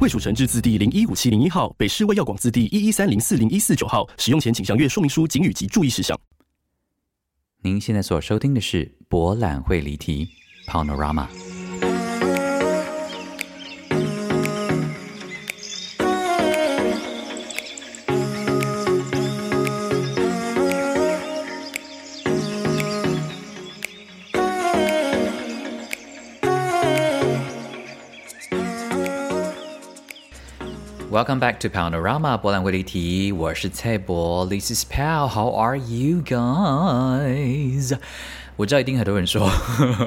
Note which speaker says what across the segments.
Speaker 1: 卫蜀成字字第零一五七零一号，北市卫药广字第一一三零四零一四九号。使用前请详阅说明书、警语及注意事项。
Speaker 2: 您现在所收听的是博览会离题。Panorama。Welcome back to Panorama 波兰会离题，我是蔡博，This is Pal，How are you guys？我知道一定很多人说，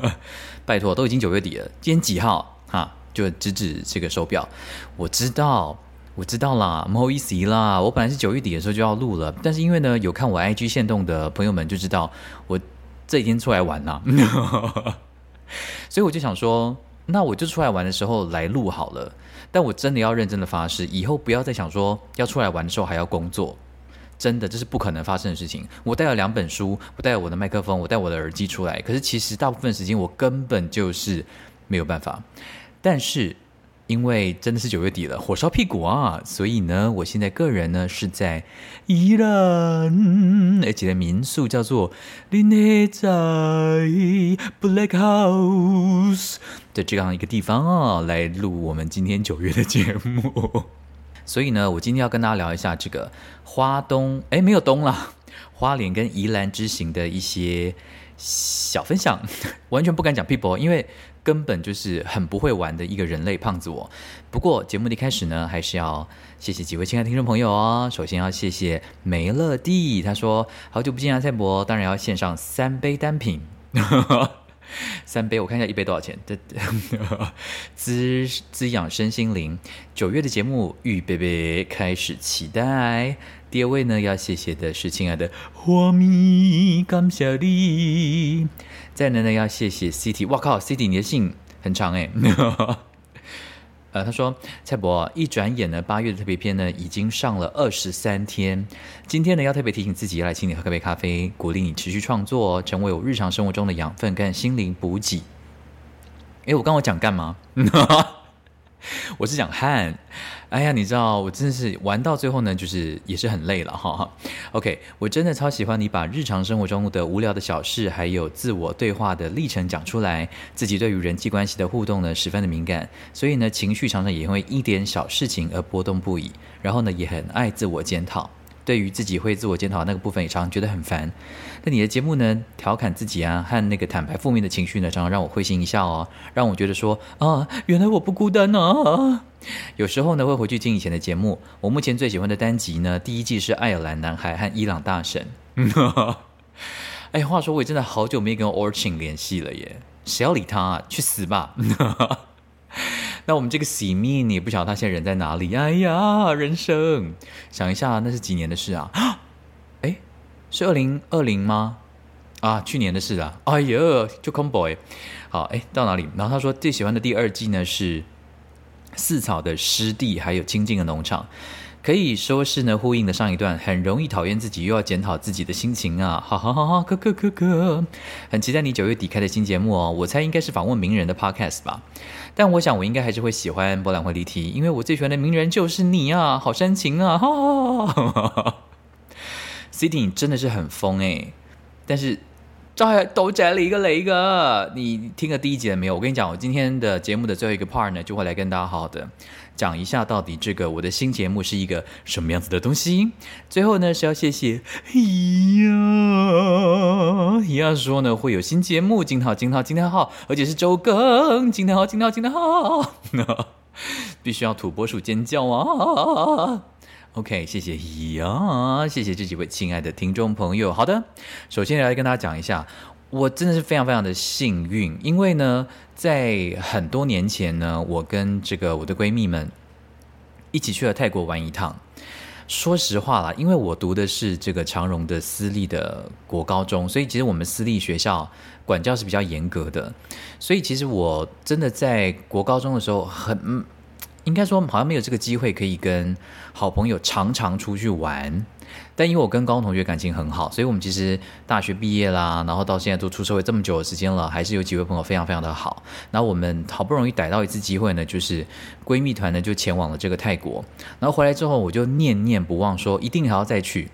Speaker 2: 拜托，都已经九月底了，今天几号？哈，就指指这个手表。我知道，我知道啦，不好意思啦。我本来是九月底的时候就要录了，但是因为呢，有看我 IG 线动的朋友们就知道，我这几天出来玩啦，所以我就想说，那我就出来玩的时候来录好了。但我真的要认真的发誓，以后不要再想说要出来玩的时候还要工作。真的，这是不可能发生的事情。我带了两本书，我带了我的麦克风，我带我的耳机出来。可是其实大部分时间我根本就是没有办法。但是因为真的是九月底了，火烧屁股啊，所以呢，我现在个人呢是在宜兰，而且的民宿叫做林内在 Black House 的这样一个地方啊，来录我们今天九月的节目。所以呢，我今天要跟大家聊一下这个花东，哎，没有东了，花莲跟宜兰之行的一些小分享，完全不敢讲 people，因为根本就是很不会玩的一个人类胖子我。不过节目的一开始呢，还是要谢谢几位亲爱的听众朋友哦。首先要谢谢梅乐蒂，他说好久不见啊，蔡博，当然要献上三杯单品。三杯，我看一下一杯多少钱？滋滋养身心灵。九月的节目，预备备开始期待。第二位呢，要谢谢的是亲爱的花蜜，感谢你。再来呢，要谢谢 City，哇靠，City 你的信很长哎。呃，他说蔡博，一转眼呢，八月的特别篇呢已经上了二十三天。今天呢，要特别提醒自己，要来请你喝杯咖啡，鼓励你持续创作，成为我日常生活中的养分跟心灵补给。哎，我刚我讲干嘛？我是讲汗。哎呀，你知道我真的是玩到最后呢，就是也是很累了哈。OK，我真的超喜欢你把日常生活中的无聊的小事，还有自我对话的历程讲出来。自己对于人际关系的互动呢，十分的敏感，所以呢，情绪常常也会一点小事情而波动不已。然后呢，也很爱自我检讨。对于自己会自我检讨那个部分，也常常觉得很烦。那你的节目呢，调侃自己啊，和那个坦白负面的情绪呢，常常让我会心一笑哦，让我觉得说啊，原来我不孤单啊。有时候呢，会回去听以前的节目。我目前最喜欢的单集呢，第一季是爱尔兰男孩和伊朗大神。哎，话说我也真的好久没跟 Orchin 联系了耶，谁要理他？啊去死吧！那我们这个洗面，你也不晓得他现在人在哪里。哎呀，人生，想一下，那是几年的事啊？哎，是二零二零吗？啊，去年的事啊。哎呀，就 Comboy。好，哎，到哪里？然后他说最喜欢的第二季呢是四草的湿地，还有清静的农场。可以说是呢，呼应的上一段，很容易讨厌自己，又要检讨自己的心情啊！哈哈哈！哈，哥哥哥哥，很期待你九月底开的新节目哦。我猜应该是访问名人的 podcast 吧，但我想我应该还是会喜欢博览会离题，因为我最喜欢的名人就是你啊，好煽情啊！哈哈哈哈哈，City 真的是很疯哎，但是都摘了一个雷哥，你听了第一集了没有？我跟你讲，我今天的节目的最后一个 part 呢，就会来跟大家好好的。讲一下到底这个我的新节目是一个什么样子的东西？最后呢是要谢谢呀，要说呢会有新节目，惊涛惊涛惊涛号，而且是周更，惊涛号惊涛惊涛号，必须要土拨鼠尖叫啊！OK，谢谢呀，谢谢这几位亲爱的听众朋友。好的，首先来跟大家讲一下。我真的是非常非常的幸运，因为呢，在很多年前呢，我跟这个我的闺蜜们一起去了泰国玩一趟。说实话啦，因为我读的是这个长荣的私立的国高中，所以其实我们私立学校管教是比较严格的。所以其实我真的在国高中的时候，很应该说好像没有这个机会可以跟好朋友常常出去玩。但因为我跟高中同学感情很好，所以我们其实大学毕业啦，然后到现在都出社会这么久的时间了，还是有几位朋友非常非常的好。那我们好不容易逮到一次机会呢，就是闺蜜团呢就前往了这个泰国。然后回来之后，我就念念不忘，说一定还要再去。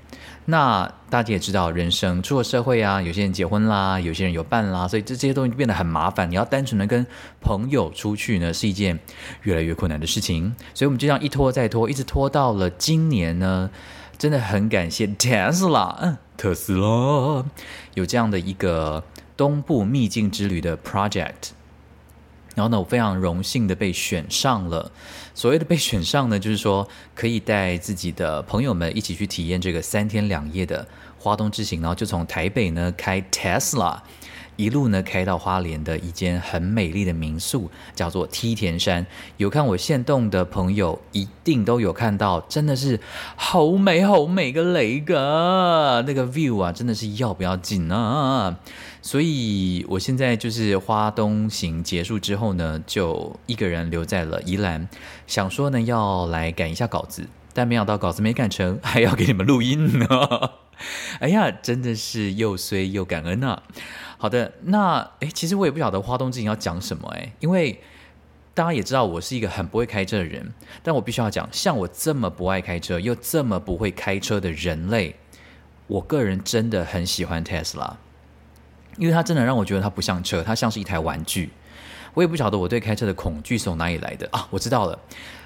Speaker 2: 那大家也知道，人生出了社会啊，有些人结婚啦，有些人有伴啦，所以这这些东西变得很麻烦。你要单纯的跟朋友出去呢，是一件越来越困难的事情。所以我们就这样一拖再拖，一直拖到了今年呢。真的很感谢特斯拉，嗯，特斯拉有这样的一个东部秘境之旅的 project，然后呢，我非常荣幸的被选上了。所谓的被选上呢，就是说可以带自己的朋友们一起去体验这个三天两夜的花东之行，然后就从台北呢开 Tesla。一路呢开到花莲的一间很美丽的民宿，叫做梯田山。有看我现动的朋友，一定都有看到，真的是好美好美个雷个那个 view 啊，真的是要不要紧啊？所以我现在就是花东行结束之后呢，就一个人留在了宜兰，想说呢要来赶一下稿子，但没想到稿子没赶成，还要给你们录音呢。哎呀，真的是又衰又感恩啊！好的，那诶，其实我也不晓得花东之行要讲什么诶，因为大家也知道我是一个很不会开车的人，但我必须要讲，像我这么不爱开车又这么不会开车的人类，我个人真的很喜欢 Tesla，因为它真的让我觉得它不像车，它像是一台玩具。我也不晓得我对开车的恐惧是从哪里来的啊！我知道了，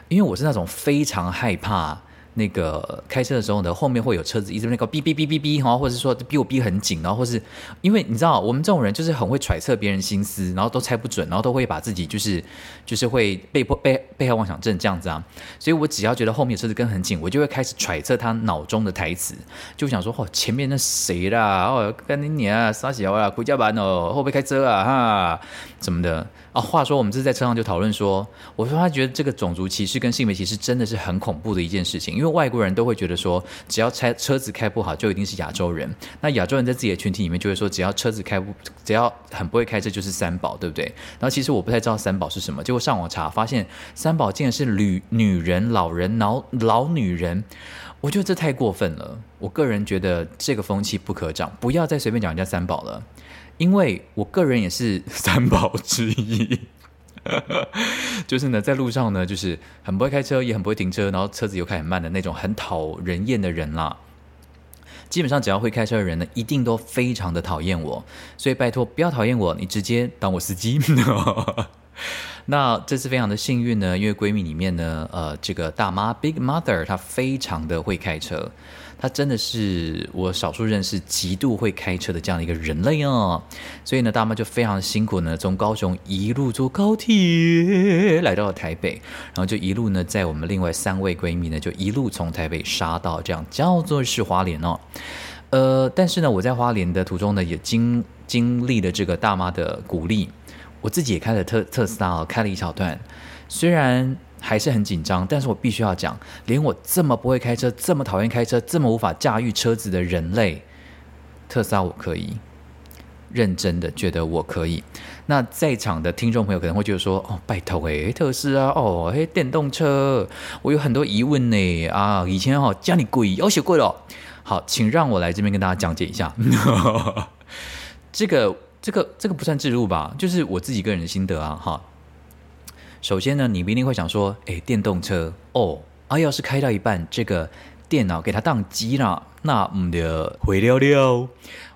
Speaker 2: 因为我是那种非常害怕。那个开车的时候呢，后面会有车子一直那个哔哔哔哔哔哈，或者说逼我逼很紧，然后或是因为你知道，我们这种人就是很会揣测别人心思，然后都猜不准，然后都会把自己就是就是会被迫被被害妄想症这样子啊。所以我只要觉得后面车子跟很紧，我就会开始揣测他脑中的台词，就想说哦，前面那谁啦？哦，跟你啊，撒小啊，回家班哦，会不会开车啊？哈，什么的。啊，话说我们这是在车上就讨论说，我说他觉得这个种族歧视跟性别歧视真的是很恐怖的一件事情，因为外国人都会觉得说，只要车车子开不好，就一定是亚洲人。那亚洲人在自己的群体里面就会说，只要车子开不，只要很不会开车就是三宝，对不对？然后其实我不太知道三宝是什么，结果上网查发现三宝竟然是女女人、老人、老老女人，我觉得这太过分了。我个人觉得这个风气不可长，不要再随便讲人家三宝了。因为我个人也是 三宝之一，就是呢，在路上呢，就是很不会开车，也很不会停车，然后车子又开很慢的那种很讨人厌的人啦。基本上只要会开车的人呢，一定都非常的讨厌我，所以拜托不要讨厌我，你直接当我司机。那这次非常的幸运呢，因为闺蜜里面呢，呃，这个大妈 Big Mother 她非常的会开车。他真的是我少数认识极度会开车的这样一个人类哦，所以呢，大妈就非常辛苦呢，从高雄一路坐高铁来到了台北，然后就一路呢，在我们另外三位闺蜜呢，就一路从台北杀到这样叫做是花莲哦，呃，但是呢，我在花莲的途中呢，也经经历了这个大妈的鼓励，我自己也开了特特斯拉，开了一小段，虽然。还是很紧张，但是我必须要讲，连我这么不会开车、这么讨厌开车、这么无法驾驭车子的人类，特斯拉我可以认真的觉得我可以。那在场的听众朋友可能会觉得说：“哦，拜托诶，特斯拉哦，嘿，电动车，我有很多疑问呢啊，以前哦家里贵，要求贵了。”好，请让我来这边跟大家讲解一下，这个、这个、这个不算置入吧？就是我自己个人的心得啊，哈。首先呢，你一定会想说，哎，电动车哦，啊，要是开到一半，这个电脑给它宕机了，那唔的毁了了。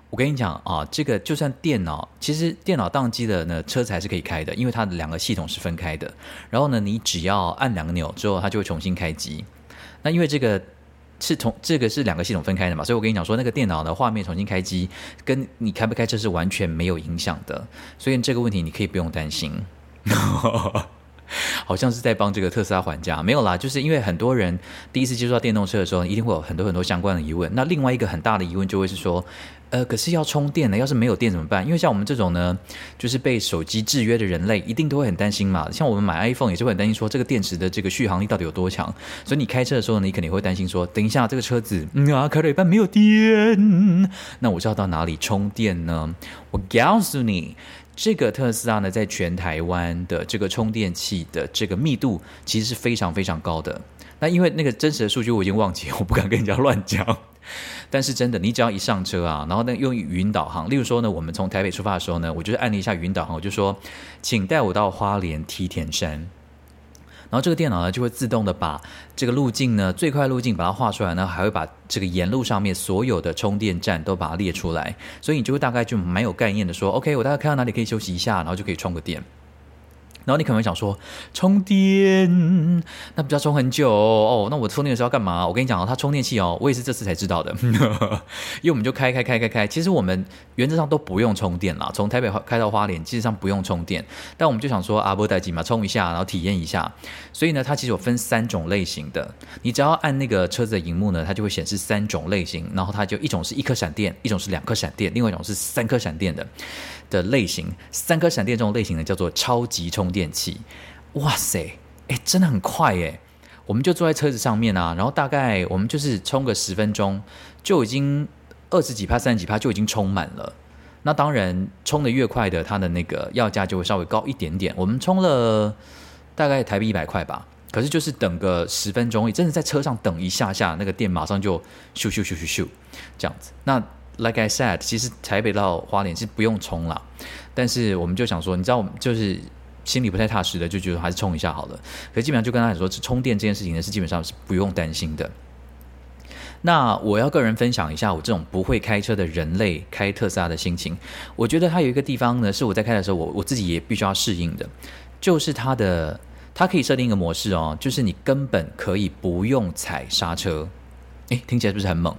Speaker 2: 我跟你讲啊，这个就算电脑，其实电脑宕机的呢，车子还是可以开的，因为它的两个系统是分开的。然后呢，你只要按两个钮之后，它就会重新开机。那因为这个是同这个是两个系统分开的嘛，所以我跟你讲说，那个电脑的画面重新开机，跟你开不开车是完全没有影响的。所以这个问题你可以不用担心。好像是在帮这个特斯拉还价，没有啦，就是因为很多人第一次接触到电动车的时候，一定会有很多很多相关的疑问。那另外一个很大的疑问就会是说，呃，可是要充电呢，要是没有电怎么办？因为像我们这种呢，就是被手机制约的人类，一定都会很担心嘛。像我们买 iPhone 也是会很担心，说这个电池的这个续航力到底有多强。所以你开车的时候，你肯定会担心说，等一下这个车子嗯啊开了一半没有电，那我是要到哪里充电呢？我告诉你，这个特斯拉呢，在全台湾的这个充电器的这个密度其实是非常非常高的。那因为那个真实的数据我已经忘记，我不敢跟人家乱讲。但是真的，你只要一上车啊，然后呢用语音导航，例如说呢，我们从台北出发的时候呢，我就是按了一下语音导航，我就说，请带我到花莲梯田山，然后这个电脑呢就会自动的把这个路径呢最快路径把它画出来呢，还会把这个沿路上面所有的充电站都把它列出来，所以你就会大概就蛮有概念的说，OK，我大概看到哪里可以休息一下，然后就可以充个电。然后你可能会想说，充电那比较充很久哦。那我充电的时候要干嘛？我跟你讲哦，它充电器哦，我也是这次才知道的。因为我们就开开开开开，其实我们原则上都不用充电啦。从台北开到花莲，基本上不用充电。但我们就想说，阿波代机嘛，充一下，然后体验一下。所以呢，它其实有分三种类型的。你只要按那个车子的荧幕呢，它就会显示三种类型。然后它就一种是一颗闪电，一种是两颗闪电，另外一种是三颗闪电的。的类型，三颗闪电这种类型呢，叫做超级充电器。哇塞，哎，真的很快耶！我们就坐在车子上面啊，然后大概我们就是充个十分钟，就已经二十几帕、三十几帕就已经充满了。那当然，充的越快的，它的那个要价就会稍微高一点点。我们充了大概台币一百块吧，可是就是等个十分钟，真的在车上等一下下，那个电马上就咻咻咻咻咻这样子。那 Like I said，其实台北到花莲是不用充啦，但是我们就想说，你知道，我们就是心里不太踏实的，就觉得还是充一下好了。可基本上就跟他说，充电这件事情呢，是基本上是不用担心的。那我要个人分享一下我这种不会开车的人类开特斯拉的心情。我觉得它有一个地方呢，是我在开的时候，我我自己也必须要适应的，就是它的它可以设定一个模式哦，就是你根本可以不用踩刹车。哎，听起来是不是很猛？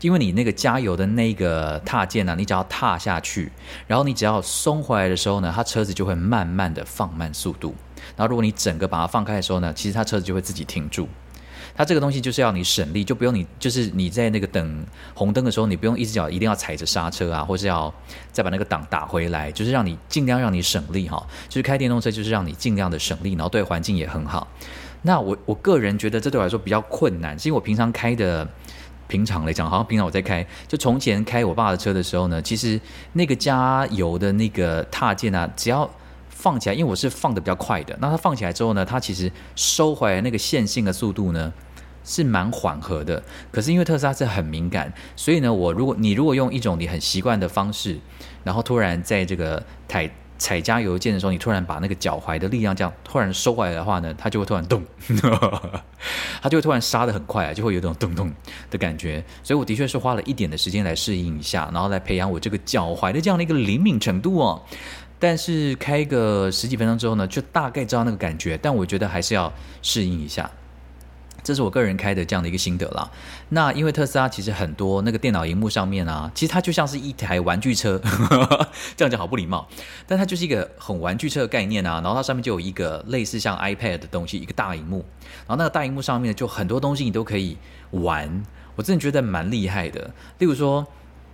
Speaker 2: 因为你那个加油的那个踏键呢，你只要踏下去，然后你只要松回来的时候呢，它车子就会慢慢的放慢速度。然后如果你整个把它放开的时候呢，其实它车子就会自己停住。它这个东西就是要你省力，就不用你就是你在那个等红灯的时候，你不用一只脚一定要踩着刹车啊，或是要再把那个档打回来，就是让你尽量让你省力哈。就是开电动车就是让你尽量的省力，然后对环境也很好。那我我个人觉得这对我来说比较困难，是因为我平常开的，平常来讲，好像平常我在开，就从前开我爸的车的时候呢，其实那个加油的那个踏键啊，只要放起来，因为我是放的比较快的，那它放起来之后呢，它其实收回来那个线性的速度呢是蛮缓和的。可是因为特斯拉是很敏感，所以呢，我如果你如果用一种你很习惯的方式，然后突然在这个台。踩加油键的时候，你突然把那个脚踝的力量这样突然收回来的话呢，它就会突然动，它就会突然刹的很快，就会有种咚咚的感觉。所以我的确是花了一点的时间来适应一下，然后来培养我这个脚踝的这样的一个灵敏程度哦。但是开个十几分钟之后呢，就大概知道那个感觉，但我觉得还是要适应一下。这是我个人开的这样的一个心得啦。那因为特斯拉其实很多那个电脑荧幕上面啊，其实它就像是一台玩具车，这样讲好不礼貌，但它就是一个很玩具车的概念啊。然后它上面就有一个类似像 iPad 的东西，一个大荧幕。然后那个大荧幕上面就很多东西你都可以玩，我真的觉得蛮厉害的。例如说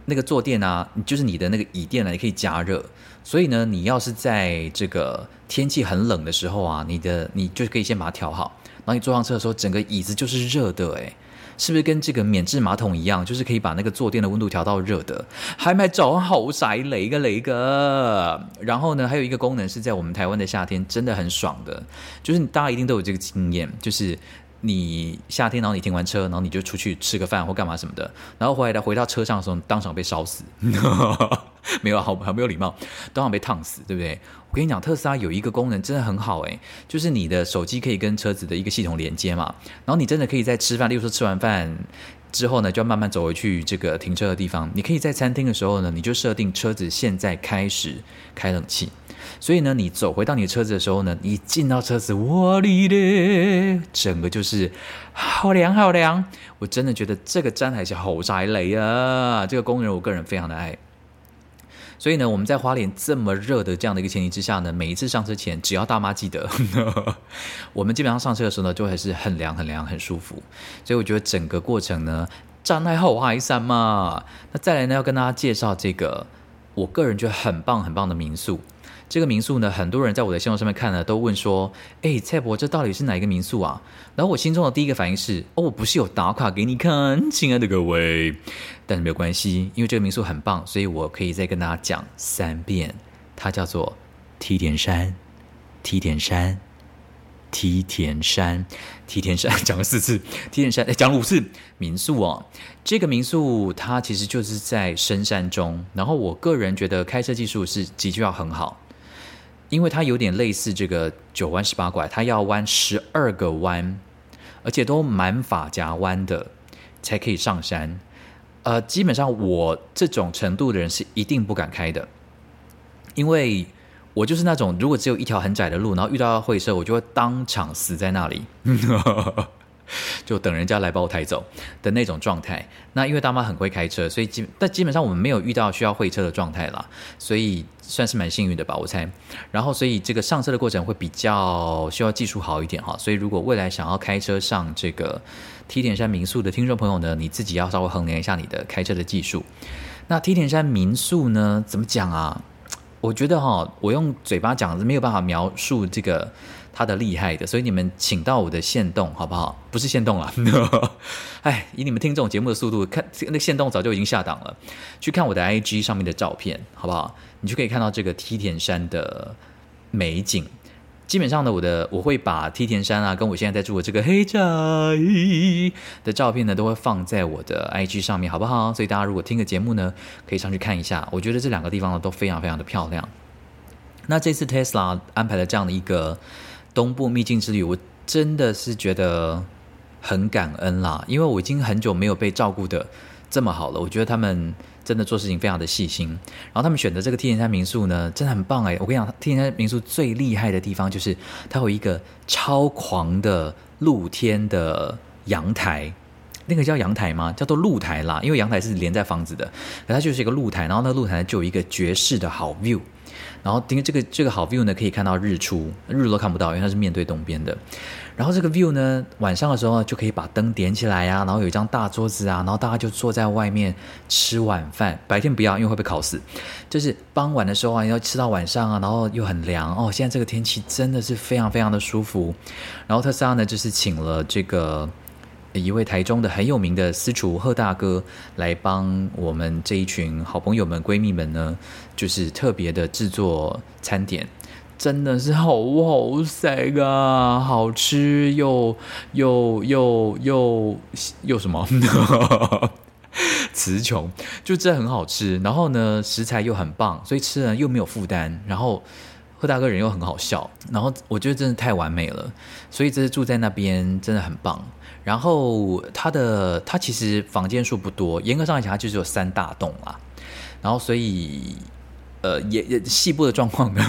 Speaker 2: 那个坐垫啊，就是你的那个椅垫呢，你可以加热。所以呢，你要是在这个天气很冷的时候啊，你的你就可以先把它调好。然后你坐上车的时候，整个椅子就是热的，哎，是不是跟这个免治马桶一样，就是可以把那个坐垫的温度调到热的？还买找好宅雷个雷个。然后呢，还有一个功能是在我们台湾的夏天真的很爽的，就是大家一定都有这个经验，就是你夏天然后你停完车，然后你就出去吃个饭或干嘛什么的，然后回来回到车上的时候，当场被烧死。没有好很没有礼貌，当场被烫死，对不对？我跟你讲，特斯拉有一个功能真的很好诶，就是你的手机可以跟车子的一个系统连接嘛，然后你真的可以在吃饭，例如说吃完饭之后呢，就要慢慢走回去这个停车的地方，你可以在餐厅的时候呢，你就设定车子现在开始开冷气，所以呢，你走回到你的车子的时候呢，你进到车子，我哩嘞，整个就是好凉好凉，我真的觉得这个站台是好宅雷啊，这个工人我个人非常的爱。所以呢，我们在花莲这么热的这样的一个前提之下呢，每一次上车前，只要大妈记得，我们基本上上车的时候呢，就还是很凉、很凉、很舒服。所以我觉得整个过程呢，站在后海山嘛。那再来呢，要跟大家介绍这个，我个人觉得很棒很棒的民宿。这个民宿呢，很多人在我的线路上面看了，都问说：“哎，蔡伯，这到底是哪一个民宿啊？”然后我心中的第一个反应是：“哦，我不是有打卡给你看，亲爱的各位。”但是没有关系，因为这个民宿很棒，所以我可以再跟大家讲三遍。它叫做梯田山，梯田山，梯田山，梯田山，讲了四次。梯田山，哎，讲了五次。民宿哦，这个民宿它其实就是在深山中，然后我个人觉得开车技术是的确要很好。因为它有点类似这个九弯十八拐，它要弯十二个弯，而且都满法夹弯的，才可以上山。呃，基本上我这种程度的人是一定不敢开的，因为我就是那种如果只有一条很窄的路，然后遇到会社，我就会当场死在那里。就等人家来把我抬走的那种状态。那因为大妈很会开车，所以基但基本上我们没有遇到需要会车的状态啦，所以算是蛮幸运的吧，我猜。然后所以这个上车的过程会比较需要技术好一点哈。所以如果未来想要开车上这个梯田山民宿的听众朋友呢，你自己要稍微衡量一下你的开车的技术。那梯田山民宿呢，怎么讲啊？我觉得哈，我用嘴巴讲是没有办法描述这个。他的厉害的，所以你们请到我的线动好不好？不是线动了，哎，以你们听这种节目的速度，看那线动早就已经下档了。去看我的 IG 上面的照片，好不好？你就可以看到这个梯田山的美景。基本上呢，我的我会把梯田山啊，跟我现在在住的这个黑宅的照片呢，都会放在我的 IG 上面，好不好？所以大家如果听个节目呢，可以上去看一下。我觉得这两个地方呢，都非常非常的漂亮。那这次 Tesla 安排了这样的一个。东部秘境之旅，我真的是觉得很感恩啦，因为我已经很久没有被照顾的这么好了。我觉得他们真的做事情非常的细心，然后他们选择这个天山民宿呢，真的很棒哎！我跟你讲，天山民宿最厉害的地方就是它有一个超狂的露天的阳台，那个叫阳台吗？叫做露台啦，因为阳台是连在房子的，可它就是一个露台，然后那露台就有一个绝世的好 view。然后，因为这个这个好 view 呢，可以看到日出，日都看不到，因为它是面对东边的。然后这个 view 呢，晚上的时候就可以把灯点起来呀，然后有一张大桌子啊，然后大家就坐在外面吃晚饭。白天不要，因为会被烤死。就是傍晚的时候啊，要吃到晚上啊，然后又很凉哦。现在这个天气真的是非常非常的舒服。然后特斯拉呢，就是请了这个。一位台中的很有名的私厨贺大哥来帮我们这一群好朋友们、闺蜜们呢，就是特别的制作餐点，真的是好好食啊，好吃又又又又又什么？词穷，就真的很好吃。然后呢，食材又很棒，所以吃了又没有负担。然后。贺大哥人又很好笑，然后我觉得真的太完美了，所以这次住在那边真的很棒。然后他的他其实房间数不多，严格上来讲，他就只有三大栋啦。然后所以呃，也也细部的状况呢，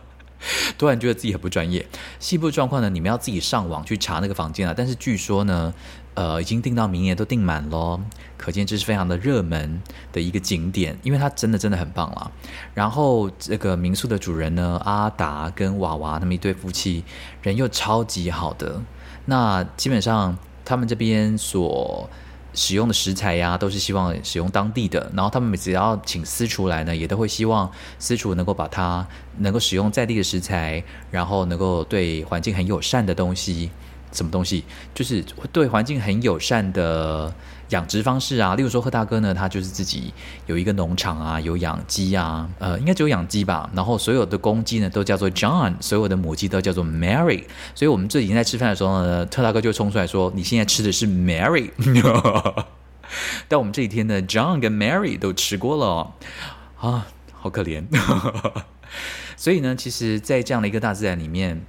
Speaker 2: 突然觉得自己很不专业。细部状况呢，你们要自己上网去查那个房间啊。但是据说呢。呃，已经订到明年都订满喽，可见这是非常的热门的一个景点，因为它真的真的很棒啦。然后这个民宿的主人呢，阿达跟娃娃他们一对夫妻，人又超级好的。那基本上他们这边所使用的食材呀，都是希望使用当地的。然后他们只要请私厨来呢，也都会希望私厨能够把它能够使用在地的食材，然后能够对环境很友善的东西。什么东西就是对环境很友善的养殖方式啊？例如说，贺大哥呢，他就是自己有一个农场啊，有养鸡啊，呃，应该只有养鸡吧。然后所有的公鸡呢都叫做 John，所有的母鸡都叫做 Mary。所以我们这几天在吃饭的时候呢，特大哥就冲出来说：“你现在吃的是 Mary。”但我们这几天呢，John 跟 Mary 都吃过了啊，好可怜。所以呢，其实，在这样的一个大自然里面。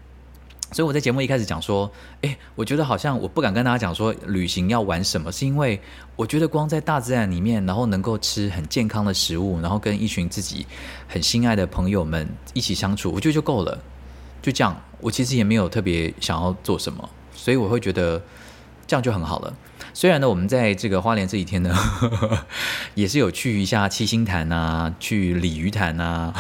Speaker 2: 所以我在节目一开始讲说，哎，我觉得好像我不敢跟大家讲说旅行要玩什么，是因为我觉得光在大自然里面，然后能够吃很健康的食物，然后跟一群自己很心爱的朋友们一起相处，我觉得就够了。就这样，我其实也没有特别想要做什么，所以我会觉得这样就很好了。虽然呢，我们在这个花莲这几天呢，也是有去一下七星潭啊，去鲤鱼潭啊，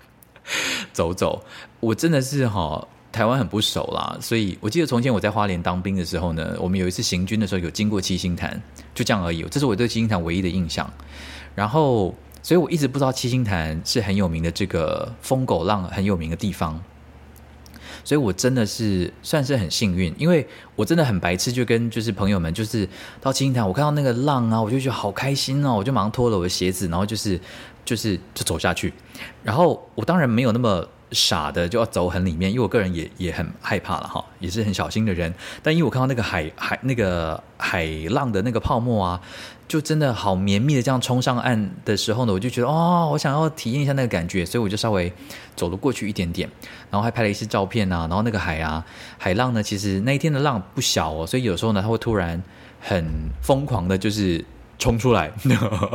Speaker 2: 走走，我真的是哈。台湾很不熟啦，所以我记得从前我在花莲当兵的时候呢，我们有一次行军的时候有经过七星潭，就这样而已。这是我对七星潭唯一的印象。然后，所以我一直不知道七星潭是很有名的这个疯狗浪很有名的地方。所以我真的是算是很幸运，因为我真的很白痴，就跟就是朋友们就是到七星潭，我看到那个浪啊，我就觉得好开心哦，我就马上脱了我的鞋子，然后就是就是就走下去。然后我当然没有那么傻的就要走很里面，因为我个人也也很害怕了哈，也是很小心的人。但因为我看到那个海海那个海浪的那个泡沫啊。就真的好绵密的这样冲上岸的时候呢，我就觉得哦，我想要体验一下那个感觉，所以我就稍微走了过去一点点，然后还拍了一些照片啊。然后那个海啊，海浪呢，其实那一天的浪不小哦，所以有时候呢，它会突然很疯狂的，就是冲出来，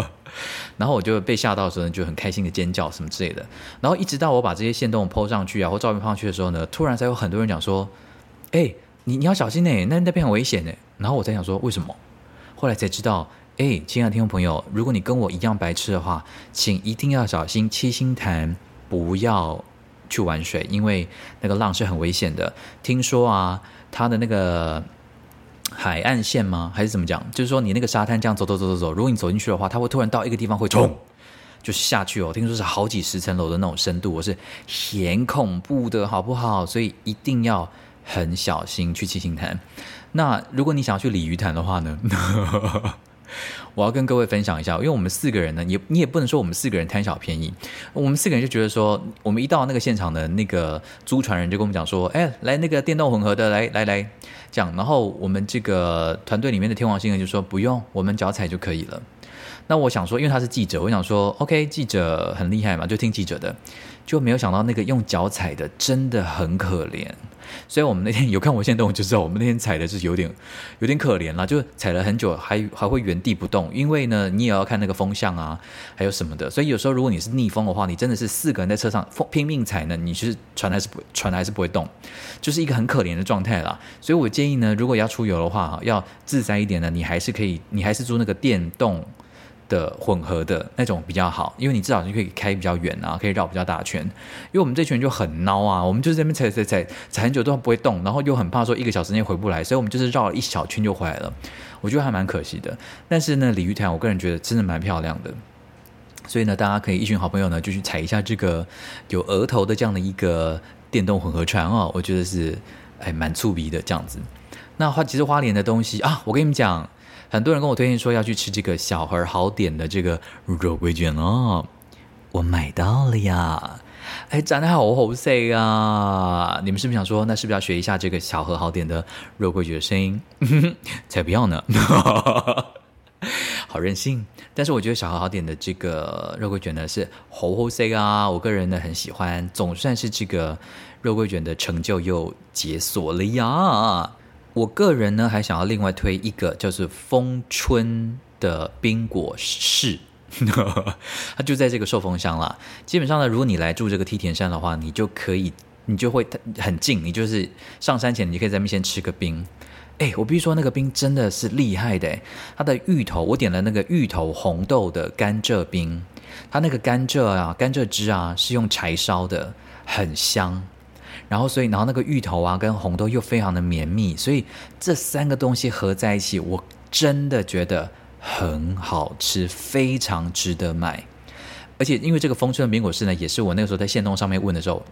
Speaker 2: 然后我就被吓到的时候呢，就很开心的尖叫什么之类的。然后一直到我把这些线动 PO 上去啊，或照片放上去的时候呢，突然才有很多人讲说：“哎，你你要小心呢，那那边很危险呢。”然后我在想说为什么？后来才知道。哎，亲爱的听众朋友，如果你跟我一样白痴的话，请一定要小心七星潭，不要去玩水，因为那个浪是很危险的。听说啊，它的那个海岸线吗？还是怎么讲？就是说你那个沙滩这样走走走走走，如果你走进去的话，它会突然到一个地方会冲，就是下去哦。听说是好几十层楼的那种深度，我是很恐怖的，好不好？所以一定要很小心去七星潭。那如果你想要去鲤鱼潭的话呢？我要跟各位分享一下，因为我们四个人呢，也你也不能说我们四个人贪小便宜，我们四个人就觉得说，我们一到那个现场的那个租船人就跟我们讲说，哎，来那个电动混合的，来来来，讲，然后我们这个团队里面的天王星人就说不用，我们脚踩就可以了。那我想说，因为他是记者，我想说，OK，记者很厉害嘛，就听记者的，就没有想到那个用脚踩的真的很可怜。所以我们那天有看我现在动，就知道我们那天踩的是有点有点可怜了，就踩了很久，还还会原地不动。因为呢，你也要看那个风向啊，还有什么的。所以有时候如果你是逆风的话，你真的是四个人在车上拼命踩呢，你其实船还是不船还是不会动，就是一个很可怜的状态啦。所以我建议呢，如果要出游的话，要自在一点呢，你还是可以，你还是租那个电动。的混合的那种比较好，因为你至少就可以开比较远啊，可以绕比较大圈。因为我们这群人就很孬啊，我们就是这边踩踩踩踩很久都不会动，然后又很怕说一个小时内回不来，所以我们就是绕了一小圈就回来了。我觉得还蛮可惜的。但是呢，鲤鱼潭我个人觉得真的蛮漂亮的，所以呢，大家可以一群好朋友呢就去踩一下这个有额头的这样的一个电动混合船哦，我觉得是哎蛮触鼻的这样子。那花其实花莲的东西啊，我跟你们讲。很多人跟我推荐说要去吃这个小盒好点的这个肉桂卷哦，我买到了呀！哎，长得好好色啊！你们是不是想说，那是不是要学一下这个小盒好点的肉桂卷的声音？才不要呢！好任性。但是我觉得小盒好点的这个肉桂卷呢是好好色啊，我个人呢很喜欢，总算是这个肉桂卷的成就又解锁了呀！我个人呢，还想要另外推一个，就是丰春的冰果室，它就在这个寿丰乡啦。基本上呢，如果你来住这个梯田山的话，你就可以，你就会很近，你就是上山前，你可以在那边先吃个冰。哎，我必须说，那个冰真的是厉害的，它的芋头，我点了那个芋头红豆的甘蔗冰，它那个甘蔗啊，甘蔗汁啊，是用柴烧的，很香。然后，所以，然后那个芋头啊，跟红豆又非常的绵密，所以这三个东西合在一起，我真的觉得很好吃，非常值得买。而且，因为这个丰春的冰果室呢，也是我那个时候在线动上面问的时候，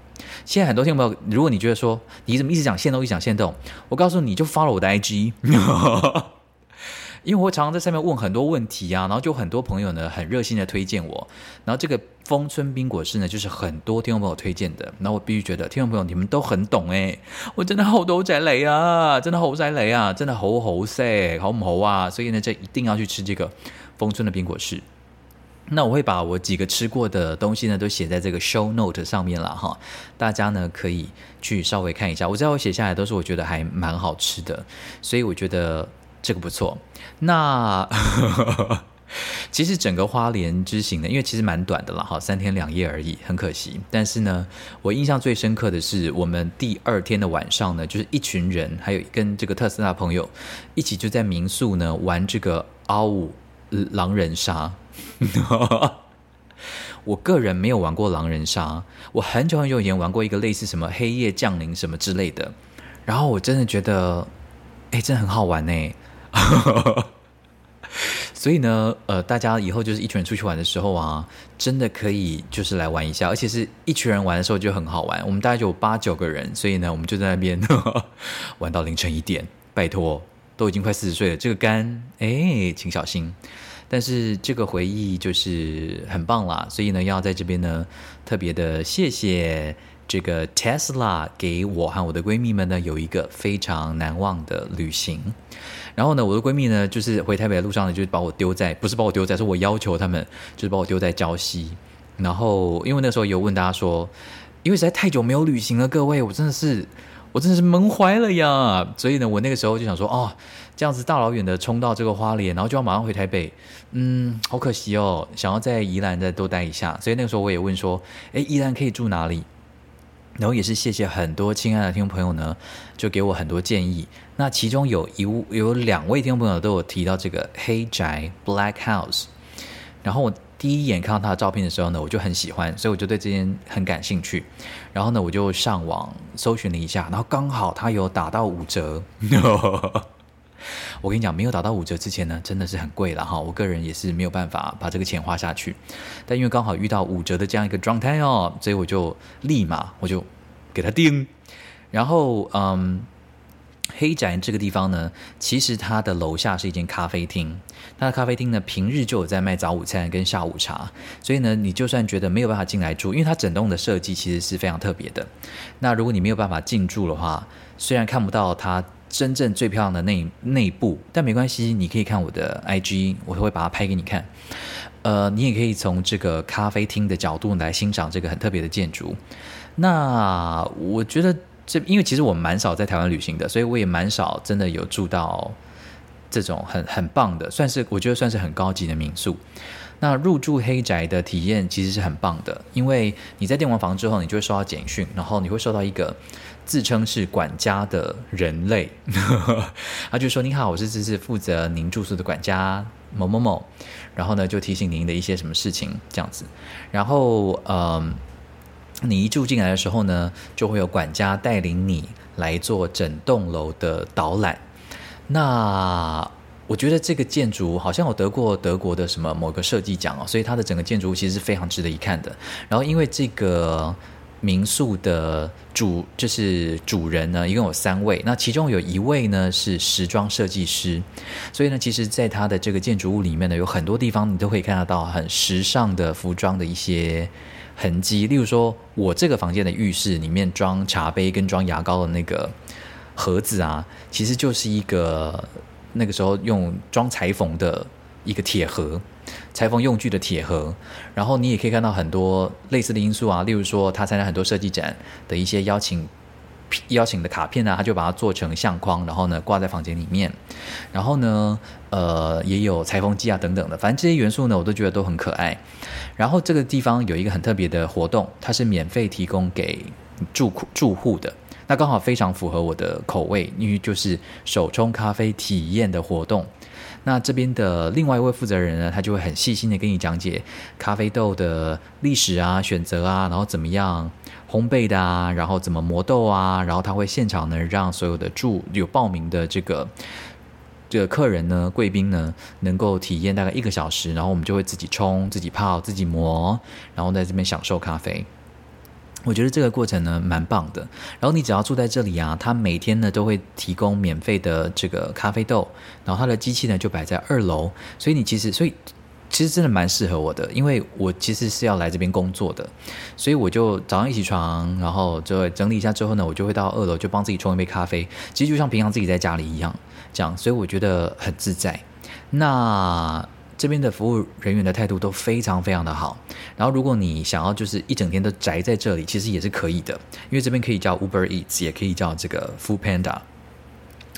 Speaker 2: 现在很多听众朋友，如果你觉得说你怎么一直讲线动，一直讲线动，我告诉你就发了我的 IG。因为我常常在上面问很多问题啊，然后就很多朋友呢很热心的推荐我，然后这个丰村冰果室呢就是很多听众朋友推荐的，那我必须觉得听众朋友你们都很懂哎，我真的好多仔雷啊，真的好仔雷啊，真的好好塞，好唔好啊？所以呢，这一定要去吃这个丰村的冰果室。那我会把我几个吃过的东西呢都写在这个 show note 上面了哈，大家呢可以去稍微看一下。我知道我写下来都是我觉得还蛮好吃的，所以我觉得。这个不错，那其实整个花莲之行呢，因为其实蛮短的了哈，三天两夜而已，很可惜。但是呢，我印象最深刻的是我们第二天的晚上呢，就是一群人，还有跟这个特斯拉朋友一起就在民宿呢玩这个阿五狼人杀。我个人没有玩过狼人杀，我很久很久以前玩过一个类似什么黑夜降临什么之类的，然后我真的觉得，哎，真的很好玩呢。所以呢，呃，大家以后就是一群人出去玩的时候啊，真的可以就是来玩一下，而且是一群人玩的时候就很好玩。我们大概就有八九个人，所以呢，我们就在那边 玩到凌晨一点。拜托，都已经快四十岁了，这个肝，哎，请小心。但是这个回忆就是很棒啦，所以呢，要在这边呢特别的谢谢这个 Tesla 给我和我的闺蜜们呢有一个非常难忘的旅行。然后呢，我的闺蜜呢，就是回台北的路上呢，就是把我丢在，不是把我丢在，是我要求他们，就是把我丢在礁溪。然后，因为那时候有问大家说，因为实在太久没有旅行了，各位，我真的是，我真的是闷坏了呀。所以呢，我那个时候就想说，哦，这样子大老远的冲到这个花莲，然后就要马上回台北，嗯，好可惜哦，想要在宜兰再多待一下。所以那个时候我也问说，哎，宜兰可以住哪里？然后也是谢谢很多亲爱的听众朋友呢，就给我很多建议。那其中有一有两位听众朋友都有提到这个黑宅 Black House。然后我第一眼看到他的照片的时候呢，我就很喜欢，所以我就对这件很感兴趣。然后呢，我就上网搜寻了一下，然后刚好他有打到五折。我跟你讲，没有打到五折之前呢，真的是很贵了哈。我个人也是没有办法把这个钱花下去，但因为刚好遇到五折的这样一个状态哦，所以我就立马我就给他订。然后嗯，黑宅这个地方呢，其实它的楼下是一间咖啡厅，那咖啡厅呢平日就有在卖早午餐跟下午茶，所以呢，你就算觉得没有办法进来住，因为它整栋的设计其实是非常特别的。那如果你没有办法进驻的话，虽然看不到它。真正最漂亮的内内部，但没关系，你可以看我的 IG，我会把它拍给你看。呃，你也可以从这个咖啡厅的角度来欣赏这个很特别的建筑。那我觉得这，因为其实我蛮少在台湾旅行的，所以我也蛮少真的有住到这种很很棒的，算是我觉得算是很高级的民宿。那入住黑宅的体验其实是很棒的，因为你在订完房之后，你就会收到简讯，然后你会收到一个。自称是管家的人类，他就说：“你好，我是这次负责您住宿的管家某某某。”然后呢，就提醒您的一些什么事情这样子。然后，嗯，你一住进来的时候呢，就会有管家带领你来做整栋楼的导览。那我觉得这个建筑好像有得过德国的什么某个设计奖哦，所以它的整个建筑物其实是非常值得一看的。然后，因为这个。民宿的主就是主人呢，一共有三位，那其中有一位呢是时装设计师，所以呢，其实，在他的这个建筑物里面呢，有很多地方你都可以看得到很时尚的服装的一些痕迹。例如说，我这个房间的浴室里面装茶杯跟装牙膏的那个盒子啊，其实就是一个那个时候用装裁缝的一个铁盒。裁缝用具的铁盒，然后你也可以看到很多类似的因素啊，例如说他参加很多设计展的一些邀请邀请的卡片呢，他就把它做成相框，然后呢挂在房间里面。然后呢，呃，也有裁缝机啊等等的，反正这些元素呢，我都觉得都很可爱。然后这个地方有一个很特别的活动，它是免费提供给住住户的，那刚好非常符合我的口味，因为就是手冲咖啡体验的活动。那这边的另外一位负责人呢，他就会很细心的跟你讲解咖啡豆的历史啊、选择啊，然后怎么样烘焙的啊，然后怎么磨豆啊，然后他会现场呢让所有的住有报名的这个这个客人呢、贵宾呢，能够体验大概一个小时，然后我们就会自己冲、自己泡、自己磨，然后在这边享受咖啡。我觉得这个过程呢蛮棒的，然后你只要住在这里啊，他每天呢都会提供免费的这个咖啡豆，然后他的机器呢就摆在二楼，所以你其实所以其实真的蛮适合我的，因为我其实是要来这边工作的，所以我就早上一起床，然后就整理一下之后呢，我就会到二楼就帮自己冲一杯咖啡，其实就像平常自己在家里一样，这样，所以我觉得很自在。那。这边的服务人员的态度都非常非常的好，然后如果你想要就是一整天都宅在这里，其实也是可以的，因为这边可以叫 Uber Eats，也可以叫这个 Food Panda。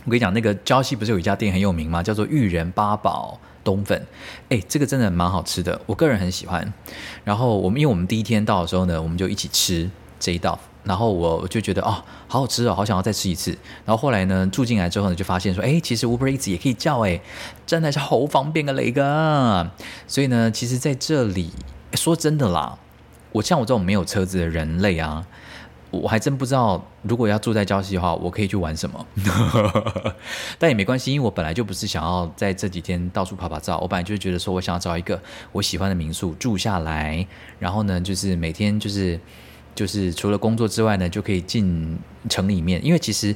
Speaker 2: 我跟你讲，那个礁溪不是有一家店很有名吗？叫做玉人八宝冬粉，哎，这个真的蛮好吃的，我个人很喜欢。然后我们因为我们第一天到的时候呢，我们就一起吃这一道。然后我就觉得哦，好好吃哦，好想要再吃一次。然后后来呢，住进来之后呢，就发现说，哎，其实 Uber Eats 也可以叫，哎，真的是好方便的雷个。所以呢，其实在这里说真的啦，我像我这种没有车子的人类啊，我还真不知道，如果要住在礁溪的话，我可以去玩什么。但也没关系，因为我本来就不是想要在这几天到处拍拍照，我本来就觉得说我想要找一个我喜欢的民宿住下来，然后呢，就是每天就是就是除了工作之外呢，就可以进城里面，因为其实。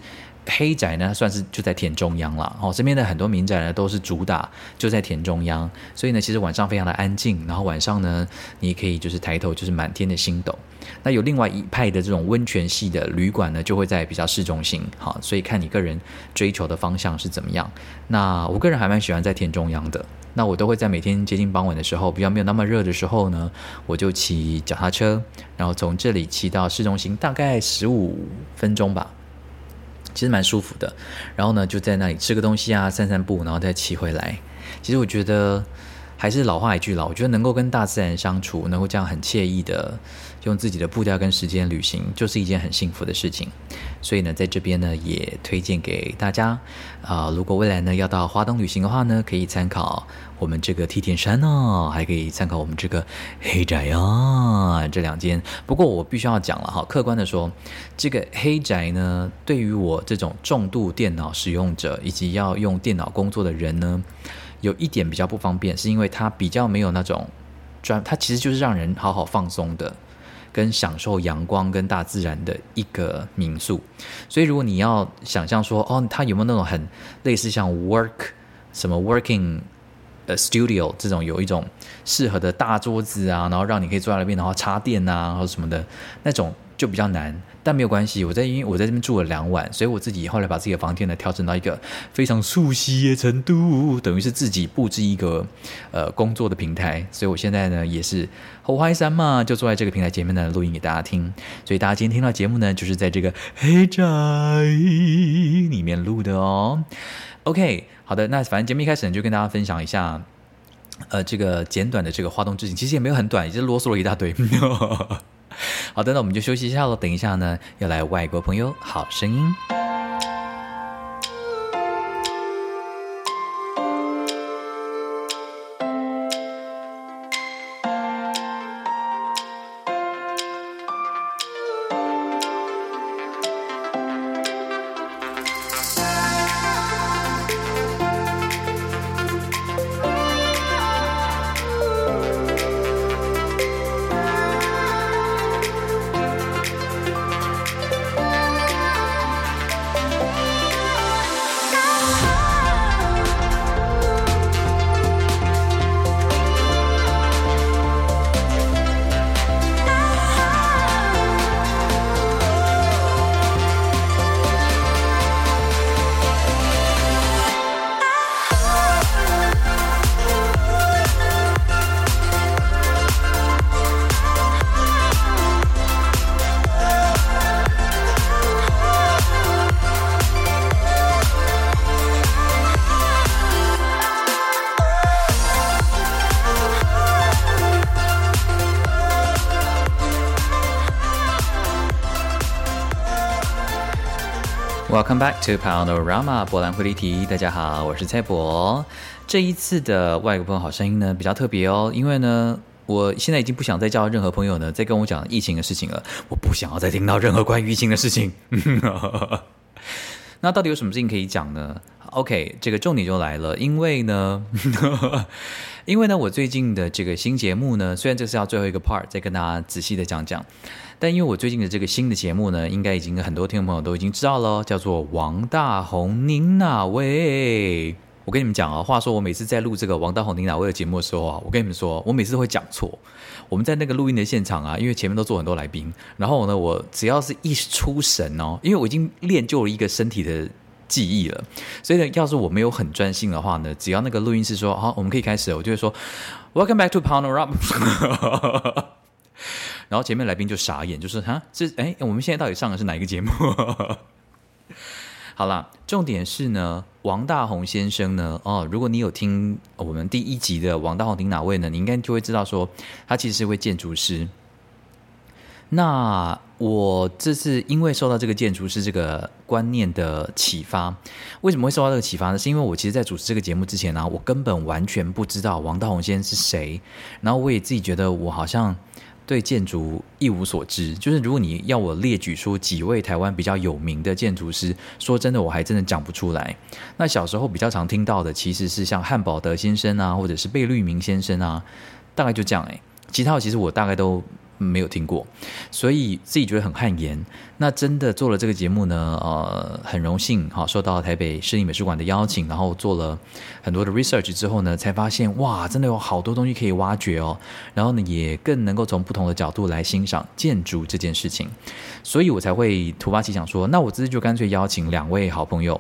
Speaker 2: 黑宅呢，算是就在田中央了。哦，这边的很多民宅呢，都是主打就在田中央，所以呢，其实晚上非常的安静。然后晚上呢，你可以就是抬头就是满天的星斗。那有另外一派的这种温泉系的旅馆呢，就会在比较市中心。好，所以看你个人追求的方向是怎么样。那我个人还蛮喜欢在田中央的。那我都会在每天接近傍晚的时候，比较没有那么热的时候呢，我就骑脚踏车，然后从这里骑到市中心，大概十五分钟吧。其实蛮舒服的，然后呢，就在那里吃个东西啊，散散步，然后再骑回来。其实我觉得还是老话一句老，我觉得能够跟大自然相处，能够这样很惬意的。用自己的步调跟时间旅行，就是一件很幸福的事情。所以呢，在这边呢，也推荐给大家啊，如果未来呢要到华东旅行的话呢，可以参考我们这个梯田山哦，还可以参考我们这个黑宅啊这两间。不过我必须要讲了哈，客观的说，这个黑宅呢，对于我这种重度电脑使用者以及要用电脑工作的人呢，有一点比较不方便，是因为它比较没有那种专，它其实就是让人好好放松的。跟享受阳光跟大自然的一个民宿，所以如果你要想象说，哦，它有没有那种很类似像 work 什么 working 呃 studio 这种有一种适合的大桌子啊，然后让你可以坐在那边，然后插电啊，或什么的那种。就比较难，但没有关系。我在因为我在这边住了两晚，所以我自己后来把自己的房间呢调整到一个非常熟悉的程度，等于是自己布置一个呃工作的平台。所以我现在呢也是后花山嘛，就坐在这个平台前面呢录音给大家听。所以大家今天听到节目呢，就是在这个黑宅里面录的哦。OK，好的，那反正节目一开始呢就跟大家分享一下，呃，这个简短的这个花东之行，其实也没有很短，也是啰嗦了一大堆。好的，那我们就休息一下喽。等一下呢，要来外国朋友好声音。Welcome back to Panorama 波兰会立体。大家好，我是蔡博。这一次的外国朋友好声音呢比较特别哦，因为呢，我现在已经不想再叫任何朋友呢再跟我讲疫情的事情了。我不想要再听到任何关于疫情的事情。那到底有什么事情可以讲呢？OK，这个重点就来了，因为呢，因为呢，我最近的这个新节目呢，虽然这是要最后一个 part，再跟大家仔细的讲讲。但因为我最近的这个新的节目呢，应该已经很多听众朋友都已经知道了，叫做王大红您哪位？我跟你们讲啊，话说我每次在录这个王大红您哪位的节目的时候啊，我跟你们说，我每次都会讲错。我们在那个录音的现场啊，因为前面都坐很多来宾，然后呢，我只要是一出神哦，因为我已经练就了一个身体的记忆了，所以呢，要是我没有很专心的话呢，只要那个录音师说好，我们可以开始，我就会说 Welcome back to Panorama。然后前面来宾就傻眼，就是哈，这哎，我们现在到底上的是哪一个节目？好啦，重点是呢，王大宏先生呢，哦，如果你有听我们第一集的王大宏听哪位呢？你应该就会知道说，他其实是位建筑师。那我这次因为受到这个建筑师这个观念的启发，为什么会受到这个启发呢？是因为我其实，在主持这个节目之前呢，我根本完全不知道王大宏先生是谁，然后我也自己觉得我好像对建筑一无所知。就是如果你要我列举出几位台湾比较有名的建筑师，说真的，我还真的讲不出来。那小时候比较常听到的，其实是像汉堡德先生啊，或者是贝聿铭先生啊，大概就这样诶。其他其实我大概都。没有听过，所以自己觉得很汗颜。那真的做了这个节目呢，呃，很荣幸哈，受到台北市立美术馆的邀请，然后做了很多的 research 之后呢，才发现哇，真的有好多东西可以挖掘哦。然后呢，也更能够从不同的角度来欣赏建筑这件事情，所以我才会突发奇想说，那我这次就干脆邀请两位好朋友